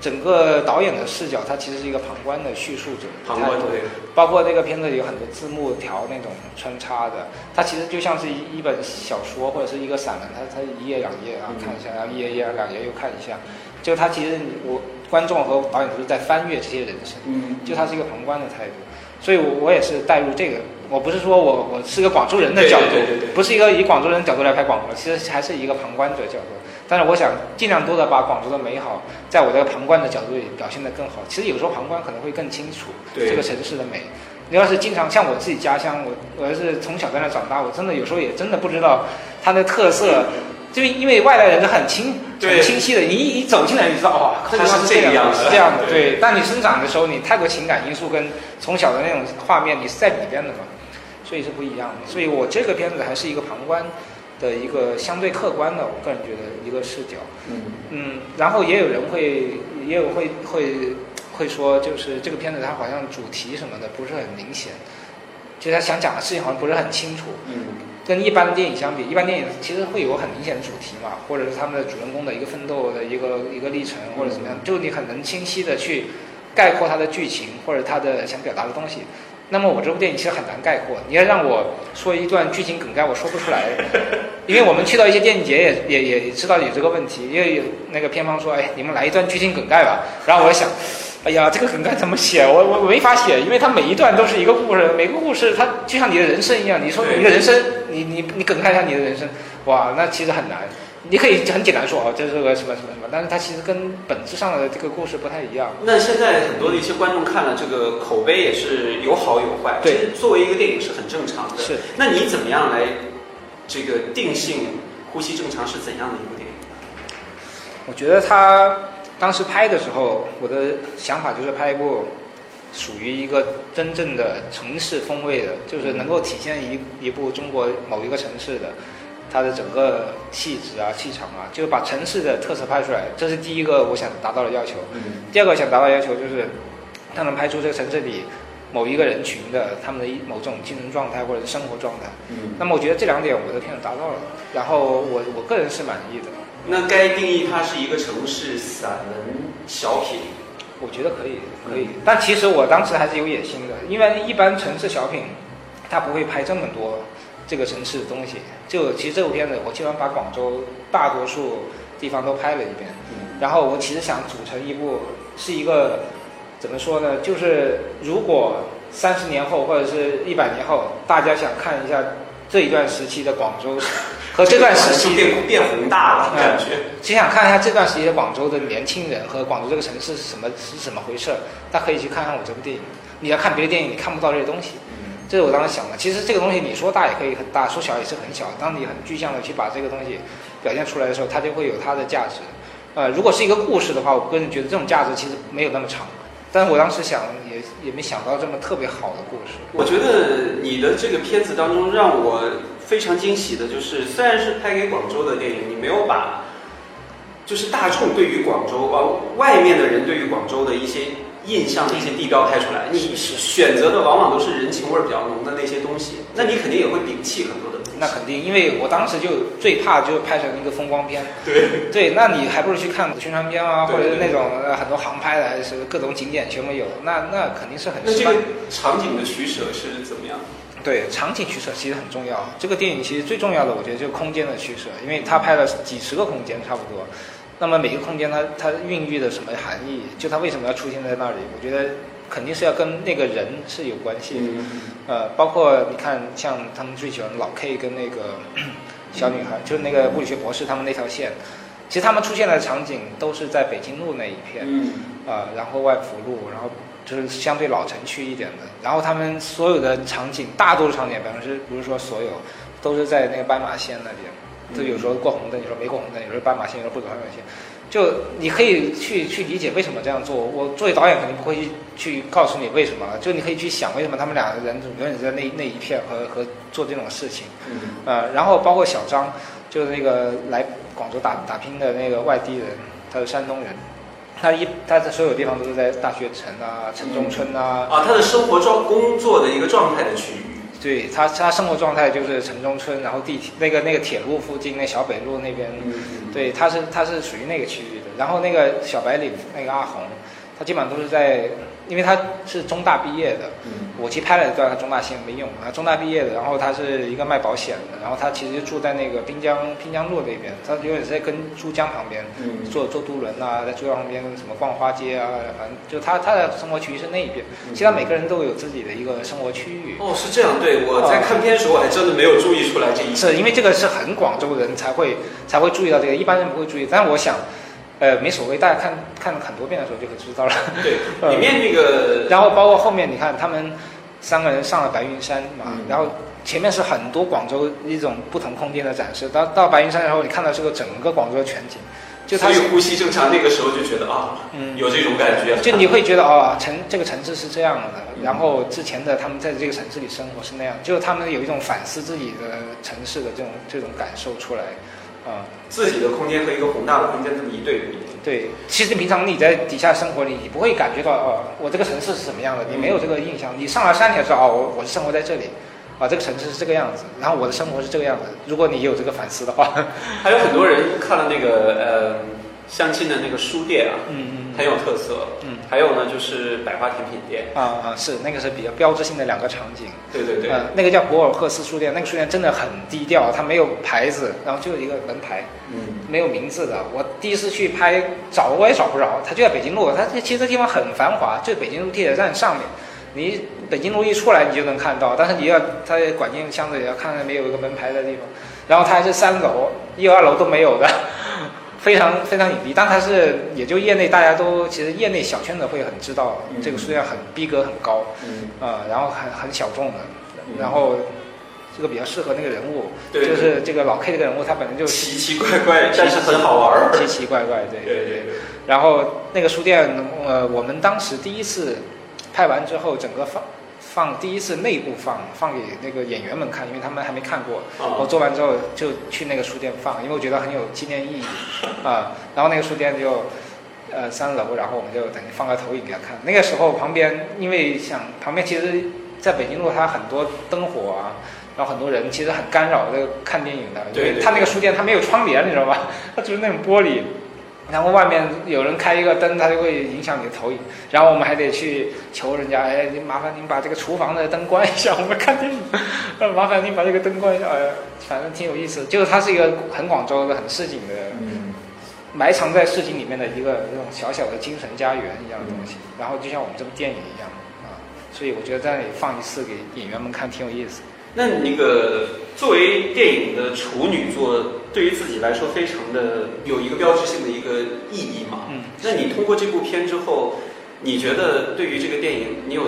整个导演的视角，他其实是一个旁观的叙述者。旁观对。包括这个片子里有很多字幕条那种穿插的，它其实就像是一一本小说或者是一个散文，它它一页两页啊看一下，然后一页一页两页又看一下，就它其实我。观众和导演都是在翻阅这些人生，嗯，就他是一个旁观的态度，所以，我我也是带入这个。我不是说我我是个广州人的角度，对对对，不是一个以广州人角度来拍广州，其实还是一个旁观者角度。但是，我想尽量多的把广州的美好，在我这个旁观的角度里表现得更好。其实有时候旁观可能会更清楚这个城市的美。你要是经常像我自己家乡，我我要是从小在那长大，我真的有时候也真的不知道它的特色。就因为外来人是很清很清晰的，你一一走进来，你知道哦，它是这样是这样的。对，但你生长的时候，你太多情感因素跟从小的那种画面，你是在里边的嘛，所以是不一样的。所以我这个片子还是一个旁观的一个相对客观的，我个人觉得一个视角。嗯嗯，然后也有人会也有会会会说，就是这个片子它好像主题什么的不是很明显，就他想讲的事情好像不是很清楚。嗯。跟一般的电影相比，一般电影其实会有很明显的主题嘛，或者是他们的主人公的一个奋斗的一个一个历程，或者怎么样，就你很能清晰的去概括它的剧情或者它的想表达的东西。那么我这部电影其实很难概括，你要让我说一段剧情梗概，我说不出来，因为我们去到一些电影节也也也知道有这个问题，因为有那个片方说，哎，你们来一段剧情梗概吧，然后我想。哎呀，这个梗该怎么写？我我没法写，因为它每一段都是一个故事，每个故事它就像你的人生一样。你说你的人生，你你你梗概一下你的人生，哇，那其实很难。你可以很简单说哦，这是个什么什么什么，但是它其实跟本质上的这个故事不太一样。那现在很多的一些观众看了这个口碑也是有好有坏，对，作为一个电影是很正常的。是，那你怎么样来这个定性《呼吸正常》是怎样的一部电影？我觉得它。当时拍的时候，我的想法就是拍一部属于一个真正的城市风味的，就是能够体现一一部中国某一个城市的它的整个气质啊、气场啊，就是把城市的特色拍出来，这是第一个我想达到的要求。嗯第二个想达到的要求就是，他能拍出这个城市里某一个人群的他们的一某种精神状态或者是生活状态。嗯，那么我觉得这两点我的片子达到了，然后我我个人是满意的，那该定义它是一个城市散文小品。我觉得可以可以。但其实我当时还是有野心的，因为一般城市小品，它不会拍这么多这个城市的东西。就其实这部片子我基本上把广州大多数地方都拍了一遍，嗯然后我其实想组成一部是一个怎么说呢？就是如果三十年后或者是一百年后，大家想看一下这一段时期的广州和这段时期变变宏大了，感觉。其实想看一下这段时期的广州的年轻人和广州这个城市是什么是怎么回事儿，大家可以去看看我这部电影。你要看别的电影，你看不到这些东西。这是我当时想的。其实这个东西你说大也可以很大，说小也是很小。当你很具象的去把这个东西表现出来的时候，它就会有它的价值。呃，如果是一个故事的话，我个人觉得这种价值其实没有那么长。但是我当时想也也没想到这么特别好的故事。我觉得你的这个片子当中让我非常惊喜的就是，虽然是拍给广州的电影，你没有把就是大众对于广州呃外面的人对于广州的一些印象的一些地标拍出来，你选择的往往都是人情味儿比较浓的那些东西，那你肯定也会摒弃很多的东西。那肯定，因为我当时就最怕就是拍成一个风光片。对，对，那你还不如去看宣传片啊，或者是那种呃很多航拍的，还是各种景点全部有，那那肯定是很那这个。场景的取舍是怎么样？对，场景取舍其实很重要。这个电影其实最重要的，我觉得就是空间的取舍，因为他拍了几十个空间差不多。那么每个空间它它孕育的什么含义，就它为什么要出现在那里，我觉得肯定是要跟那个人是有关系的。嗯呃，包括你看，像他们最喜欢老 K 跟那个 小女孩，就是那个物理学博士他们那条线，其实他们出现的场景都是在北京路那一片。嗯啊，然后外福路，然后就是相对老城区一点的。然后他们所有的场景，大多数场景，百分之不是说所有，都是在那个斑马线那边。就有时候过红灯，有时候没过红灯，有时候斑马线，有时候不走斑马线。就你可以去去理解为什么这样做。我作为导演肯定不会去去告诉你为什么了，就你可以去想为什么他们两个人永远在那那一片和和做这种事情。嗯呃，然后包括小张，就是那个来广州打打拼的那个外地人，他是山东人，他一他在所有地方都是在大学城啊、城中村啊，啊，他的生活状工作的一个状态的区域。对他他生活状态就是城中村，然后地铁那个那个铁路附近，那小北路那边，嗯对，他是他是属于那个区域的。然后那个小白领那个阿红，他基本上都是在，因为他是中大毕业的，嗯我其实拍了一段，他中大线没用啊，中大毕业的，然后他是一个卖保险的，然后他其实住在那个滨江滨江路那边，他永远是在跟珠江旁边，嗯坐坐渡轮啊，在珠江旁边什么逛花街啊，反正就他他的生活区域是那一边，嗯其实他每个人都有自己的一个生活区域。哦，是这样，对我在看片的时候，我还真的没有注意出来这一点。是因为这个是很广州人才会才会注意到这个，一般人不会注意。但是我想，呃，没所谓，大家看看了很多遍的时候就会知道了。对，呃里面那个然后包括后面你看他们三个人上了白云山嘛，嗯然后前面是很多广州一种不同空间的展示，到到白云山的时候，你看到这个整个广州的全景，就他有呼吸正常，那个时候就觉得啊，嗯有这种感觉。就你会觉得哦，城这个城市是这样的，然后之前的他们在这个城市里生活是那样，就是他们有一种反思自己的城市的这种这种感受出来，啊、自己的空间和一个宏大的空间这么一对比。对，其实平常你在底下生活里，你不会感觉到哦，我这个城市是什么样的，你没有这个印象。你上了山，你才知道哦，我我是生活在这里，啊，这个城市是这个样子，然后我的生活是这个样子。如果你有这个反思的话，还有很多人看了那个呃相亲的那个书店啊，嗯嗯很有特色。嗯还有呢就是百花甜品店。啊啊，是那个是比较标志性的两个场景。对对对。呃，那个叫博尔赫斯书店，那个书店真的很低调，它没有牌子，然后就有一个门牌，嗯。没有名字的。我第一次去拍，找我也找不着，它就在北京路。它这其实这地方很繁华，就北京路地铁站上面。你北京路一出来，你就能看到，但是你要它管进箱子也要看看没有一个门牌的地方。然后它还是三楼，一二楼都没有的，非常非常隐蔽。但它是也就业内大家都其实业内小圈子会很知道，嗯这个书店很逼格很高。嗯。啊、然后很很小众的嗯，然后这个比较适合那个人物，对就是这个老 K 这个人物，他本身就奇奇怪怪，但是很好玩儿。奇奇怪怪，对对对对。然后那个书店，呃，我们当时第一次拍完之后，整个放放第一次内部放，放给那个演员们看，因为他们还没看过。哦我做完之后就去那个书店放，因为我觉得很有纪念意义 啊。然后那个书店就呃三楼，然后我们就等于放个投影给他看。那个时候旁边因为想旁边其实在北京路它很多灯火啊。然后很多人其实很干扰这个看电影的，因为他那个书店它没有窗帘，你知道吧？它只是那种玻璃，然后外面有人开一个灯，它就会影响你的投影。然后我们还得去求人家，哎，您麻烦您把这个厨房的灯关一下，我们看电影。呃，麻烦您把这个灯关一下，呃，反正挺有意思。就是它是一个很广州的、很市井的，埋藏在市井里面的一个那种小小的精神家园一样的东西。然后就像我们这部电影一样啊，所以我觉得在那里放一次给演员们看挺有意思。那那个作为电影的处女作，对于自己来说非常的有一个标志性的一个意义嘛。嗯，那你通过这部片之后，你觉得对于这个电影，你有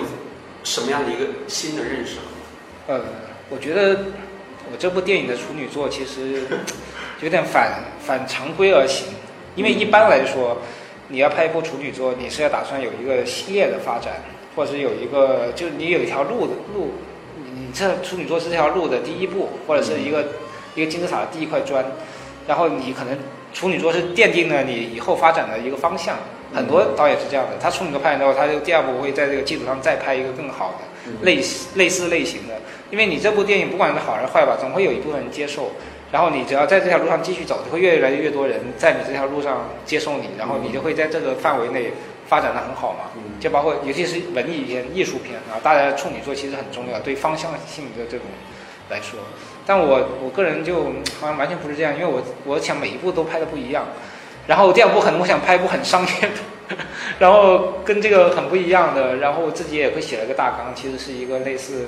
什么样的一个新的认识？呃，我觉得我这部电影的处女作其实 有点反反常规而行，因为一般来说，你要拍一部处女作，你是要打算有一个系列的发展，或者是有一个就是你有一条路的路，你你这处女座是这条路的第一步，或者是一个一个金字塔的第一块砖，然后你可能处女座是奠定了你以后发展的一个方向。很多导演是这样的，他处女座拍完之后，他就第二部会在这个基础上再拍一个更好的类似类似类型的，因为你这部电影不管是好还是坏吧，总会有一部分人接受。然后你只要在这条路上继续走，就会越来越多人在你这条路上接受你，然后你就会在这个范围内发展的很好嘛。就包括尤其是文艺片、艺术片啊，大家处女座其实很重要，对方向性的这种来说。但我我个人就好像完全不是这样，因为我我想每一部都拍的不一样。然后第二部可能我想拍一部很商业的，然后跟这个很不一样的，然后我自己也会写了个大纲，其实是一个类似，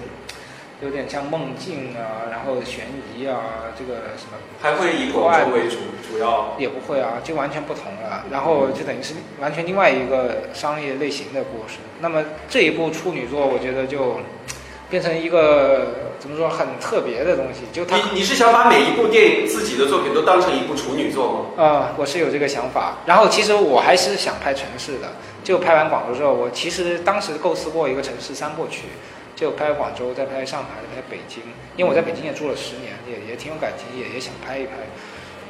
有点像梦境啊，然后悬疑啊，这个什么还会以广州为主，主要也不会啊，就完全不同了。然后就等于是完全另外一个商业类型的故事。那么这一部处女作，我觉得就变成一个怎么说很特别的东西，就他你你是想把每一部电影自己的作品都当成一部处女作吗？呃，我是有这个想法。然后其实我还是想拍城市的。就拍完广州之后，我其实当时构思过一个城市三部曲，就拍广州，再拍上海，再拍北京。因为我在北京也住了十年，也也挺有感情，也也想拍一拍。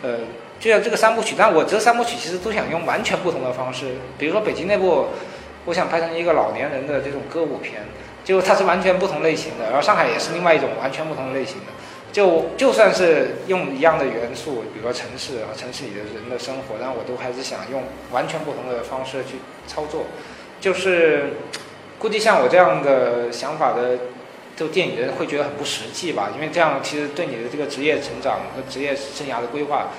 呃，就像这个三部曲，但我这三部曲其实都想用完全不同的方式。比如说北京那部，我想拍成一个老年人的这种歌舞片，就它是完全不同类型的。然后上海也是另外一种完全不同的类型的。就就算是用一样的元素，比如说城市啊，城市里的人的生活，但我都还是想用完全不同的方式去操作。就是估计像我这样的想法的，就电影人会觉得很不实际吧，因为这样其实对你的这个职业成长和职业生涯的规划，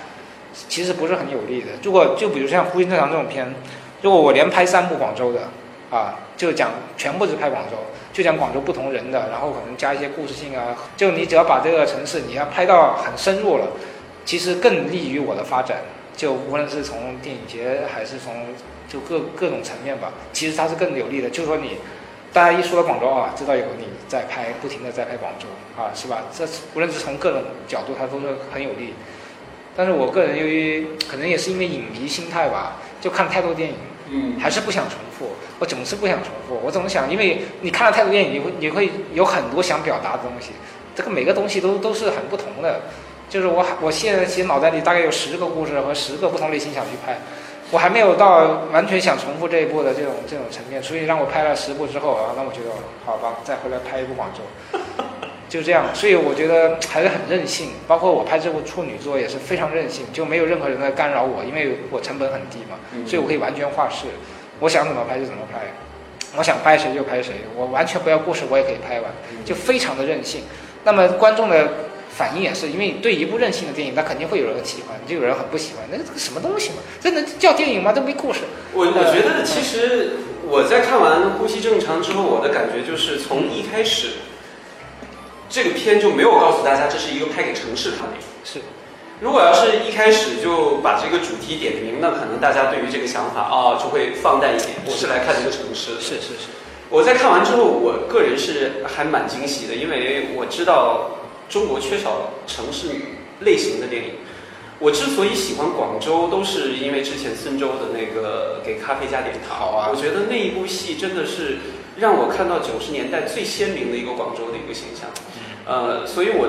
其实不是很有利的。如果就比如像《呼吸正常》这种片，如果我连拍三部广州的，啊，就讲全部是拍广州，就讲广州不同人的，然后可能加一些故事性啊，就你只要把这个城市你要拍到很深入了，其实更利于我的发展。就无论是从电影节还是从就各各种层面吧，其实它是更有利的。就是说你，大家一说到广州啊，知道有你在拍，不停的在拍广州啊，是吧？这无论是从各种角度，它都是很有利。但是我个人由于可能也是因为影迷心态吧，就看太多电影，嗯还是不想重复。我总是不想重复，我总想，因为你看了太多电影，你会你会有很多想表达的东西，这个每个东西都都是很不同的。就是我我现在其实脑袋里大概有十个故事和十个不同类型想去拍，我还没有到完全想重复这一部的这种这种层面，所以让我拍了十部之后啊，那我觉得好吧，再回来拍一部广州，就这样。所以我觉得还是很任性，包括我拍这部处女作也是非常任性，就没有任何人在干扰我，因为我成本很低嘛，所以我可以完全画室，我想怎么拍就怎么拍。我想拍谁就拍谁，我完全不要故事，我也可以拍完，就非常的任性。那么观众的反应也是，因为对一部任性的电影，那肯定会有人喜欢，就有人很不喜欢。那这个什么东西嘛？这能叫电影吗？这没故事。我我觉得其实我在看完《呼吸正常》之后，我的感觉就是从一开始，这个片就没有告诉大家这是一个拍给城市看的。是，如果要是一开始就把这个主题点明，那可能大家对于这个想法啊、就会放淡一点。我是来看这个城市的。是是是，我在看完之后，我个人是还蛮惊喜的，因为我知道中国缺少城市类型的电影。我之所以喜欢广州，都是因为之前孙周的那个《给咖啡加点糖》。好啊我觉得那一部戏真的是让我看到九十年代最鲜明的一个广州的一个形象。呃，所以我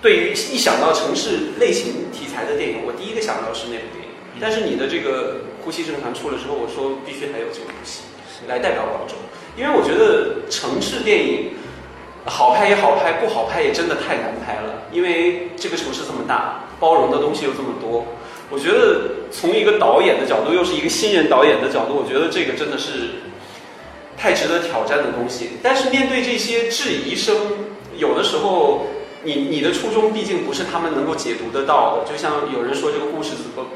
对于一想到城市类型题材的电影，我第一个想到是那部电影。但是你的这个呼吸正常出了之后，我说必须还有这部戏来代表广州，因为我觉得城市电影好拍也好拍，不好拍也真的太难拍了，因为这个城市这么大，包容的东西又这么多。我觉得从一个导演的角度，又是一个新人导演的角度，我觉得这个真的是太值得挑战的东西。但是面对这些质疑声，有的时候你你的初衷毕竟不是他们能够解读得到的。就像有人说这个故事怎么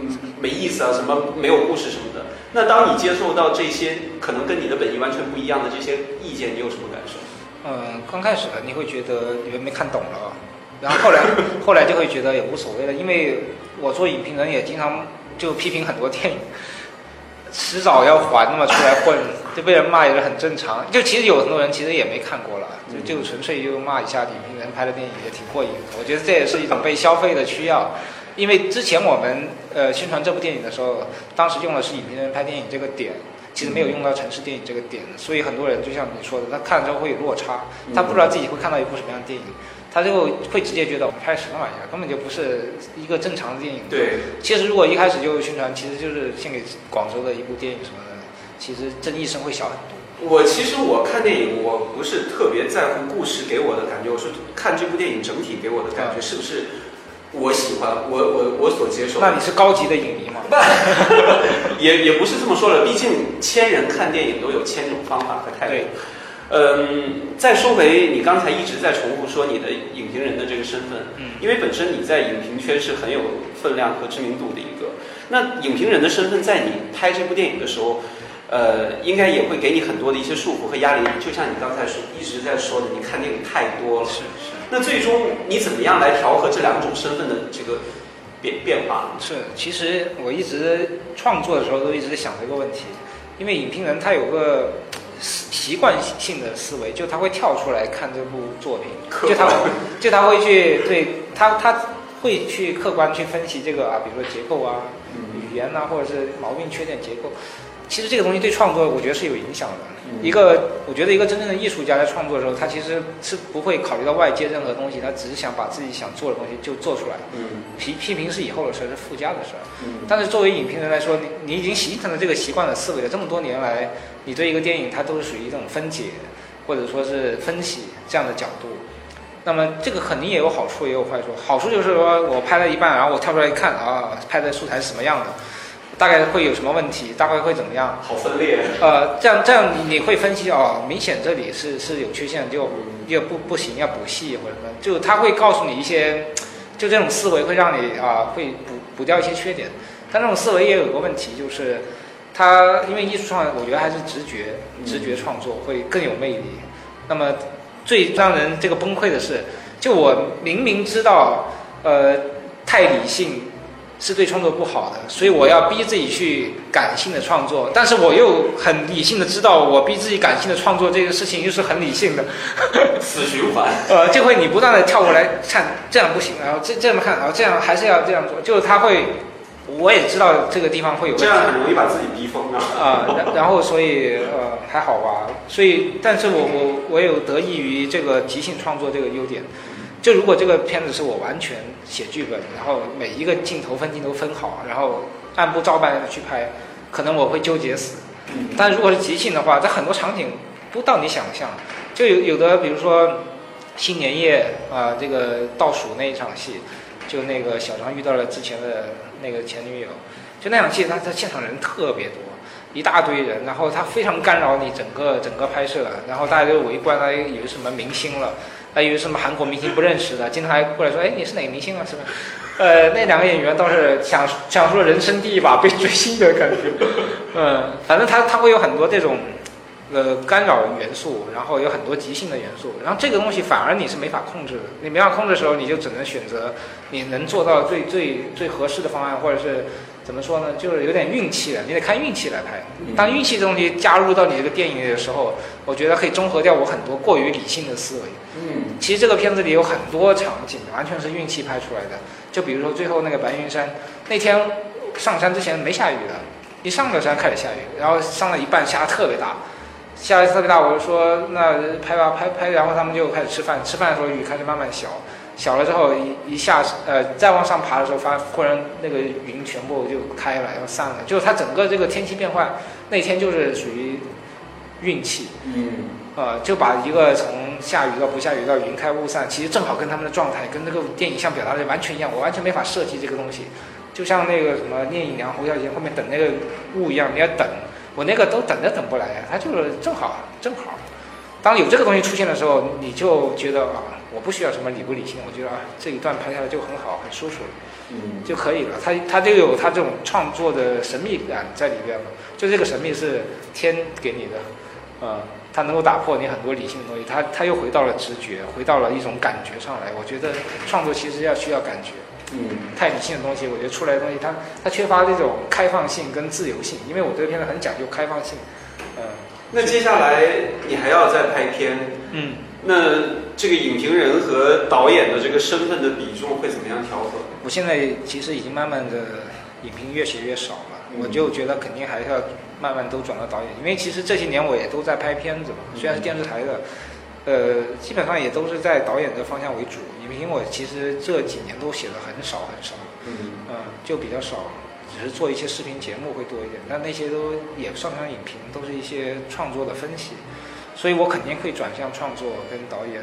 嗯没意思啊，什么没有故事什么的。那当你接受到这些可能跟你的本意完全不一样的这些意见，你有什么感受？嗯，刚开始你会觉得你们没看懂了，然后后来 后来就会觉得也无所谓了，因为我做影评人也经常就批评很多电影，迟早要还的嘛，出来混就被人骂也是很正常。就其实有很多人其实也没看过了，就就纯粹就骂一下影评人拍的电影也挺过瘾的。我觉得这也是一种被消费的需要，因为之前我们呃宣传这部电影的时候，当时用的是影评人拍电影这个点。其实没有用到城市电影这个点，所以很多人就像你说的，他看了之后会有落差，他不知道自己会看到一部什么样的电影，他就会直接觉得我们拍什么玩意儿，根本就不是一个正常的电影。对，其实如果一开始就宣传，其实就是献给广州的一部电影什么的，其实争议声会小很多。我其实我看电影，我不是特别在乎故事给我的感觉，我是看这部电影整体给我的感觉是不是我喜欢，我我我所接受。那你是高级的影迷吗？也也不是这么说了，毕竟千人看电影都有千种方法和态度。嗯，再说回你刚才一直在重复说你的影评人的这个身份，嗯，因为本身你在影评圈是很有分量和知名度的一个。那影评人的身份在你拍这部电影的时候，呃，应该也会给你很多的一些束缚和压力。就像你刚才说一直在说的，你看电影太多了。是是。那最终你怎么样来调和这两种身份的这个？变变化是，其实我一直创作的时候都一直在想这个问题，因为影评人他有个习惯性的思维，就他会跳出来看这部作品，就他就他会去对他他会去客观去分析这个啊，比如说结构啊、语言啊，或者是毛病、缺点、结构。其实这个东西对创作，我觉得是有影响的。一个，我觉得一个真正的艺术家在创作的时候，他其实是不会考虑到外界任何东西，他只是想把自己想做的东西就做出来。嗯，批批评是以后的事，是附加的事。嗯，但是作为影评人来说，你你已经形成了这个习惯的思维了。这么多年来，你对一个电影，它都是属于一种分解，或者说是分析这样的角度。那么这个肯定也有好处，也有坏处。好处就是说我拍了一半，然后我跳出来一看啊，拍的素材是什么样的。大概会有什么问题？大概会怎么样？好分裂。呃，这样这样你会分析哦，明显这里是是有缺陷，就又不不行，要补戏或者什么，就他会告诉你一些，就这种思维会让你啊会补补掉一些缺点。但这种思维也有个问题，就是他因为艺术创作，我觉得还是直觉，直觉创作会更有魅力。那么最让人这个崩溃的是，就我明明知道，呃，太理性。是对创作不好的，所以我要逼自己去感性的创作，但是我又很理性的知道，我逼自己感性的创作这个事情又是很理性的，死循环。呃，就会你不断的跳过来看，这样不行，然后这这么看，然后这样还是要这样做，就是他会，我也知道这个地方会有，这样很容易把自己逼疯啊。啊，然然后所以呃还好吧，所以但是我我我有得益于这个即兴创作这个优点。就如果这个片子是我完全写剧本，然后每一个镜头分镜都分好，然后按部照班的去拍，可能我会纠结死。但如果是即兴的话，在很多场景不到你想象，就有有的，比如说新年夜啊，这个倒数那一场戏，就那个小张遇到了之前的那个前女友，就那场戏，他他现场人特别多，一大堆人，然后他非常干扰你整个整个拍摄，然后大家都围观，他以为什么明星了。还以为什么韩国明星不认识的，经常还过来说：“哎，你是哪个明星啊？是吧？” 呃，那两个演员倒是享享受了人生第一把被追星的感觉。嗯，反正他他会有很多这种呃干扰元素，然后有很多即兴的元素，然后这个东西反而你是没法控制的。你没法控制的时候，你就只能选择你能做到最最最合适的方案，或者是。怎么说呢？就是有点运气的，你得看运气来拍。当运气这东西加入到你这个电影里的时候，我觉得可以中和掉我很多过于理性的思维。嗯，其实这个片子里有很多场景完全是运气拍出来的。就比如说最后那个白云山，那天上山之前没下雨的，一上了山开始下雨，然后上了一半下的特别大，下的特别大，我就说那拍吧拍拍，然后他们就开始吃饭，吃饭的时候雨开始慢慢小，小了之后一一下呃再往上爬的时候，发忽然那个云全部就开了，要散了，就是它整个这个天气变换那天就是属于运气，嗯，呃，就把一个从下雨到不下雨到云开雾散，其实正好跟他们的状态跟那个电影像表达的完全一样，我完全没法设计这个东西，就像那个什么聂隐娘、侯孝贤后面等那个雾一样，你要等，我那个都等都等不来，它就是正好正好。当有这个东西出现的时候，你就觉得啊，我不需要什么理不理性，我觉得啊这一段拍下来就很好，很舒服，嗯，就可以了。他他就有他这种创作的神秘感在里边了，就这个神秘是天给你的，呃，它能够打破你很多理性的东西，它它又回到了直觉，回到了一种感觉上来。我觉得创作其实要需要感觉，嗯，太理性的东西，我觉得出来的东西它它缺乏这种开放性跟自由性，因为我这个片子很讲究开放性，呃，那接下来你还要再拍片，嗯。那这个影评人和导演的这个身份的比重会怎么样调和？我现在其实已经慢慢的影评越写越少了，嗯我就觉得肯定还是要慢慢都转到导演，因为其实这些年我也都在拍片子嘛，虽然是电视台的，呃，基本上也都是在导演的方向为主。影评我其实这几年都写的很少很少，嗯，嗯，就比较少，只是做一些视频节目会多一点，但那些都也算不上影评，都是一些创作的分析，所以我肯定会转向创作跟导演、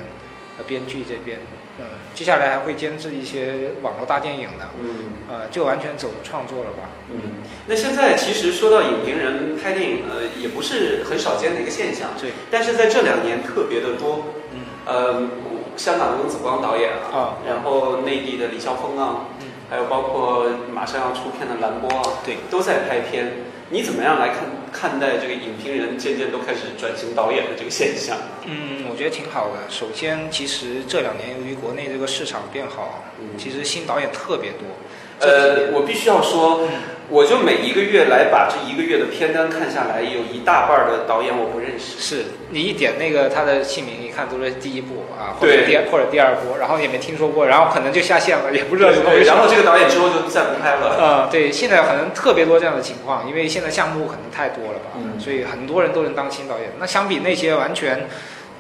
呃编剧这边，嗯，接下来还会监制一些网络大电影的，嗯。呃，就完全走创作了吧。嗯，那现在其实说到影评人拍电影，呃，也不是很少见的一个现象，对，但是在这两年特别的多。嗯。呃，香港的温子光导演啊，啊。然后内地的李霄峰啊，嗯，还有包括马上要出片的蓝波啊，对，都在拍片。你怎么样来看看待这个影评人渐渐都开始转型导演的这个现象？嗯，我觉得挺好的。首先，其实这两年由于国内这个市场变好，嗯其实新导演特别多。呃，我必须要说，嗯我就每一个月来把这一个月的片单看下来，有一大半的导演我不认识。是你一点那个他的姓名，一看都是第一部啊，或者第二或者第二部，然后也没听说过，然后可能就下线了，也不知道怎么回事。然后这个导演之后就再不拍了。呃，对，现在可能特别多这样的情况，因为现在项目可能太多了吧，嗯所以很多人都能当新导演。那相比那些完全，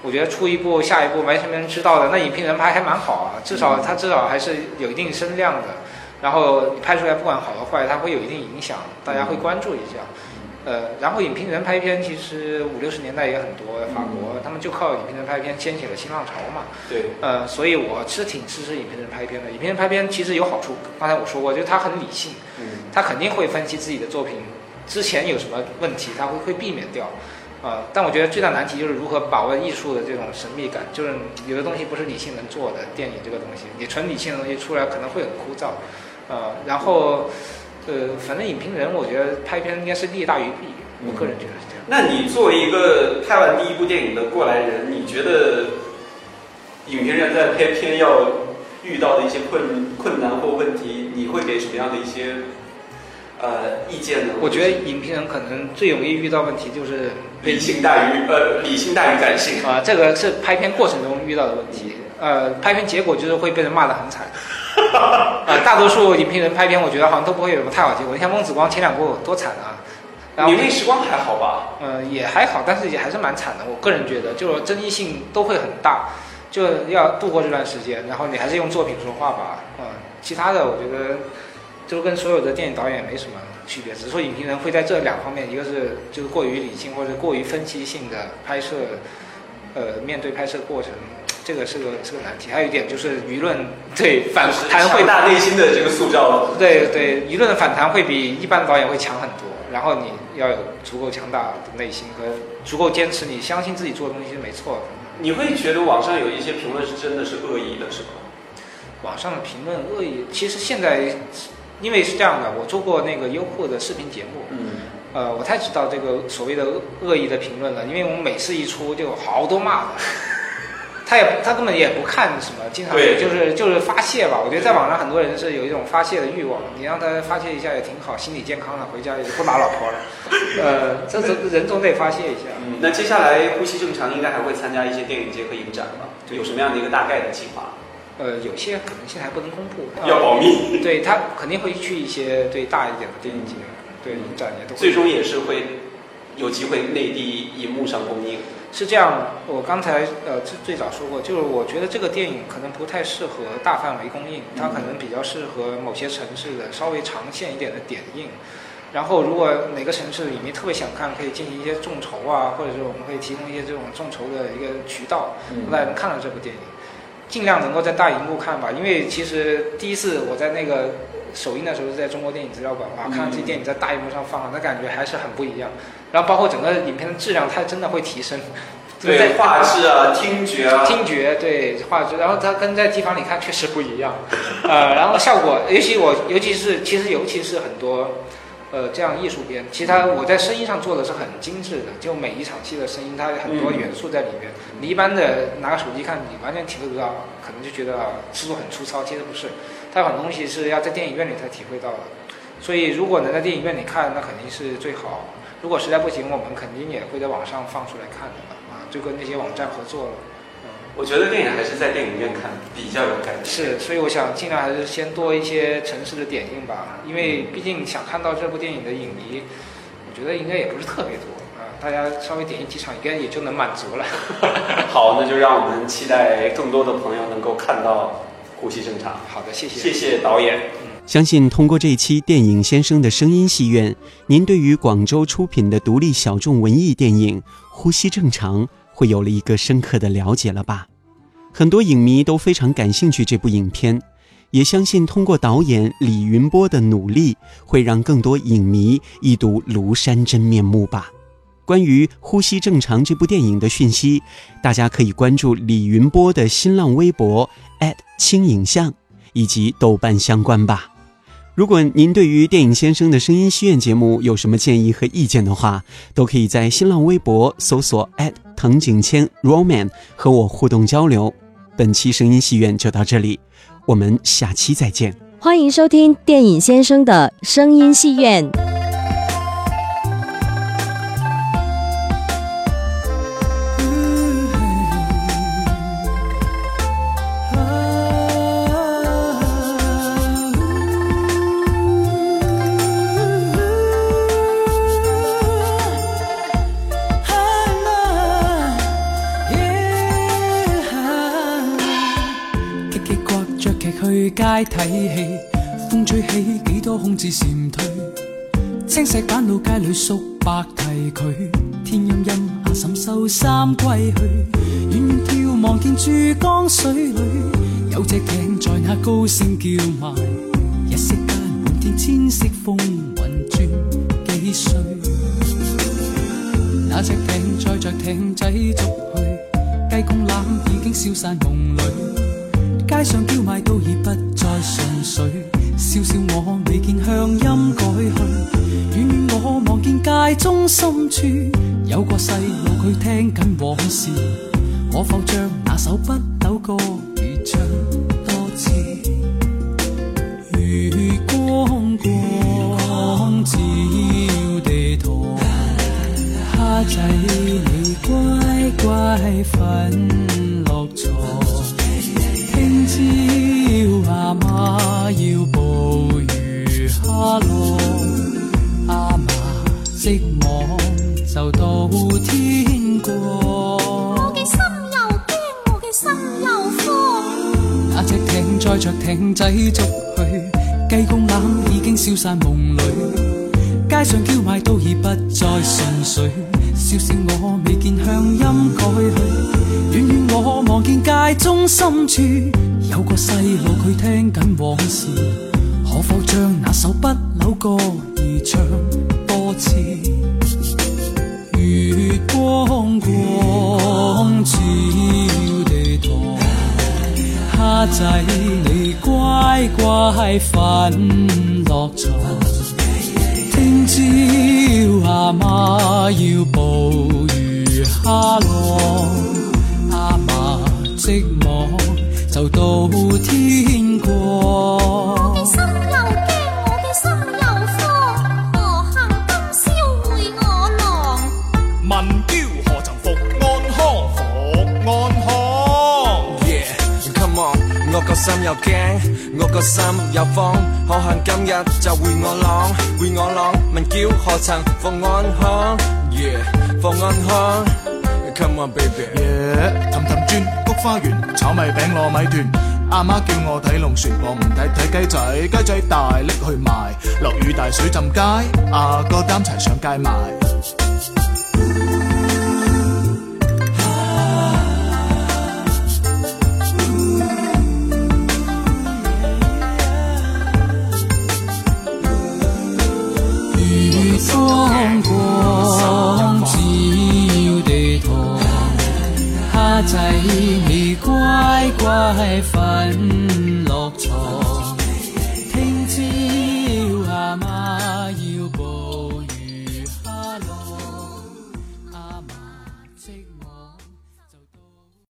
我觉得出一部下一部完全没人知道的，那影评人拍还蛮好啊，至少他至少还是有一定声量的。然后你拍出来不管好和坏，它会有一定影响，大家会关注一下。呃，然后影评人拍片其实五六十年代也很多，法国他们就靠影评人拍片掀起了新浪潮嘛。对，呃，所以我是挺支持影评人拍片的。影评人拍片其实有好处，刚才我说过，就是他很理性，嗯他肯定会分析自己的作品之前有什么问题，他会会避免掉。呃，但我觉得最大难题就是如何把握艺术的这种神秘感，就是有的东西不是理性能做的，电影这个东西，你纯理性的东西出来可能会很枯燥。呃，然后，呃，反正影评人我觉得拍片应该是利大于弊，我个人觉得是这样。那你作为一个拍完第一部电影的过来人，你觉得影评人在拍片要遇到的一些困困难或问题，你会给什么样的一些呃意见呢？我觉得影评人可能最容易遇到问题就是理性大于呃理性大于感性。啊、这个是拍片过程中遇到的问题。呃，拍片结果就是会被人骂得很惨。呃，大多数影评人拍片，我觉得好像都不会有什么太好结果。你像翁子光前两部多惨啊！然后你那时光还好吧？嗯，也还好，但是也还是蛮惨的。我个人觉得，就是争议性都会很大，就要度过这段时间，然后你还是用作品说话吧。嗯、其他的我觉得就跟所有的电影导演没什么区别，只是说影评人会在这两方面，一个是就是过于理性或者过于分析性的拍摄，呃，面对拍摄过程。这个是个是个难题，还有一点就是舆论对反就是弹会大内心的这个塑造。对对，舆论的反弹会比一般的导演会强很多。然后你要有足够强大的内心和足够坚持，你相信自己做的东西是没错的。你会觉得网上有一些评论是真的是恶意的，是吗？网上的评论恶意，其实现在因为是这样的，我做过那个优酷的视频节目，嗯，呃，我太知道这个所谓的恶意的评论了，因为我们每次一出就有好多骂的。他也他根本也不看什么，经常对就是就是发泄吧。我觉得在网上很多人是有一种发泄的欲望，你让他发泄一下也挺好，心理健康了，回家也不打老婆了。呃，这这人总得发泄一下。那接下来呼吸正常应该还会参加一些电影节和影展吧？对有什么样的一个大概的计划？呃，有些可能性还不能公布，呃要保密。对他肯定会去一些对大一点的电影节，对影展也都会。最终也是会有机会内地银幕上公映？是这样，我刚才呃最最早说过，就是我觉得这个电影可能不太适合大范围公映，它可能比较适合某些城市的稍微长线一点的点映。然后，如果哪个城市影迷特别想看，可以进行一些众筹啊，或者是我们可以提供一些这种众筹的一个渠道，让大家能看到这部电影。尽量能够在大荧幕看吧，因为其实第一次我在那个首映的时候是在中国电影资料馆嘛，看到这电影在大荧幕上放，那感觉还是很不一样。然后包括整个影片的质量，它真的会提升。对，画质啊，听觉啊，听觉对画质，然后它跟在机房里看确实不一样。呃，然后效果，尤其我，尤其是其实尤其是很多。呃，这样艺术片，其他我在声音上做的是很精致的，就每一场戏的声音，它有很多元素在里面。你一般的拿个手机看，你完全体会不到，可能就觉得制作很粗糙，其实不是，它有很多东西是要在电影院里才体会到的。所以如果能在电影院里看，那肯定是最好。如果实在不行，我们肯定也会在网上放出来看的啊，就跟那些网站合作了。我觉得电影还是在电影院看比较有感觉。是，所以我想尽量还是先多一些城市的点映吧，因为毕竟想看到这部电影的影迷，我觉得应该也不是特别多啊，大家稍微点映几场应该也就能满足了。好，那就让我们期待更多的朋友能够看到《呼吸正常》。好的，谢谢。谢谢导演。相信通过这一期电影先生的声音戏院，您对于广州出品的独立小众文艺电影《呼吸正常》。会有了一个深刻的了解了吧？很多影迷都非常感兴趣这部影片，也相信通过导演李云波的努力，会让更多影迷一睹庐山真面目吧。关于《呼吸正常》这部电影的讯息，大家可以关注李云波的新浪微博轻影像以及豆瓣相关吧。如果您对于电影先生的声音戏院节目有什么建议和意见的话，都可以在新浪微博搜索藤井千 Roman 和我互动交流。本期声音戏院就到这里，我们下期再见。欢迎收听电影先生的声音戏院。街睇戏，风吹起几多空子闪退。青石板路街里叔伯提佢，天阴阴阿婶收衫归去。远远眺望见珠江水里，有只艇在那高声叫卖。一息间满天千色风云转几岁。那只艇载着艇仔逐去，鸡公欖已经消散梦里。街上叫卖都已不水，笑笑我未见乡音改去，远远我望见街中深处有个细路佢听紧往事，可否将那首不朽歌梦里。街上叫卖都已不再纯粹，笑笑我未见乡音改去，远远我望见街中深处。有个细路佢听紧往事，可否将那首不朽歌儿唱多次？月光光照地堂，虾仔你乖乖瞓落床。听朝阿妈要捕鱼虾咯，阿妈织网。就到天光。我嘅心又惊，我个心有方，可恨今日就回我朗，回我朗，问叫何曾放安康，yeah，放安康。Come on baby，氹氹转，菊花园，炒米饼，糯米团。阿妈叫我睇龙船，我唔睇睇鸡仔，鸡仔大拎去卖。落雨大水浸街，阿哥担柴上街卖。乖乖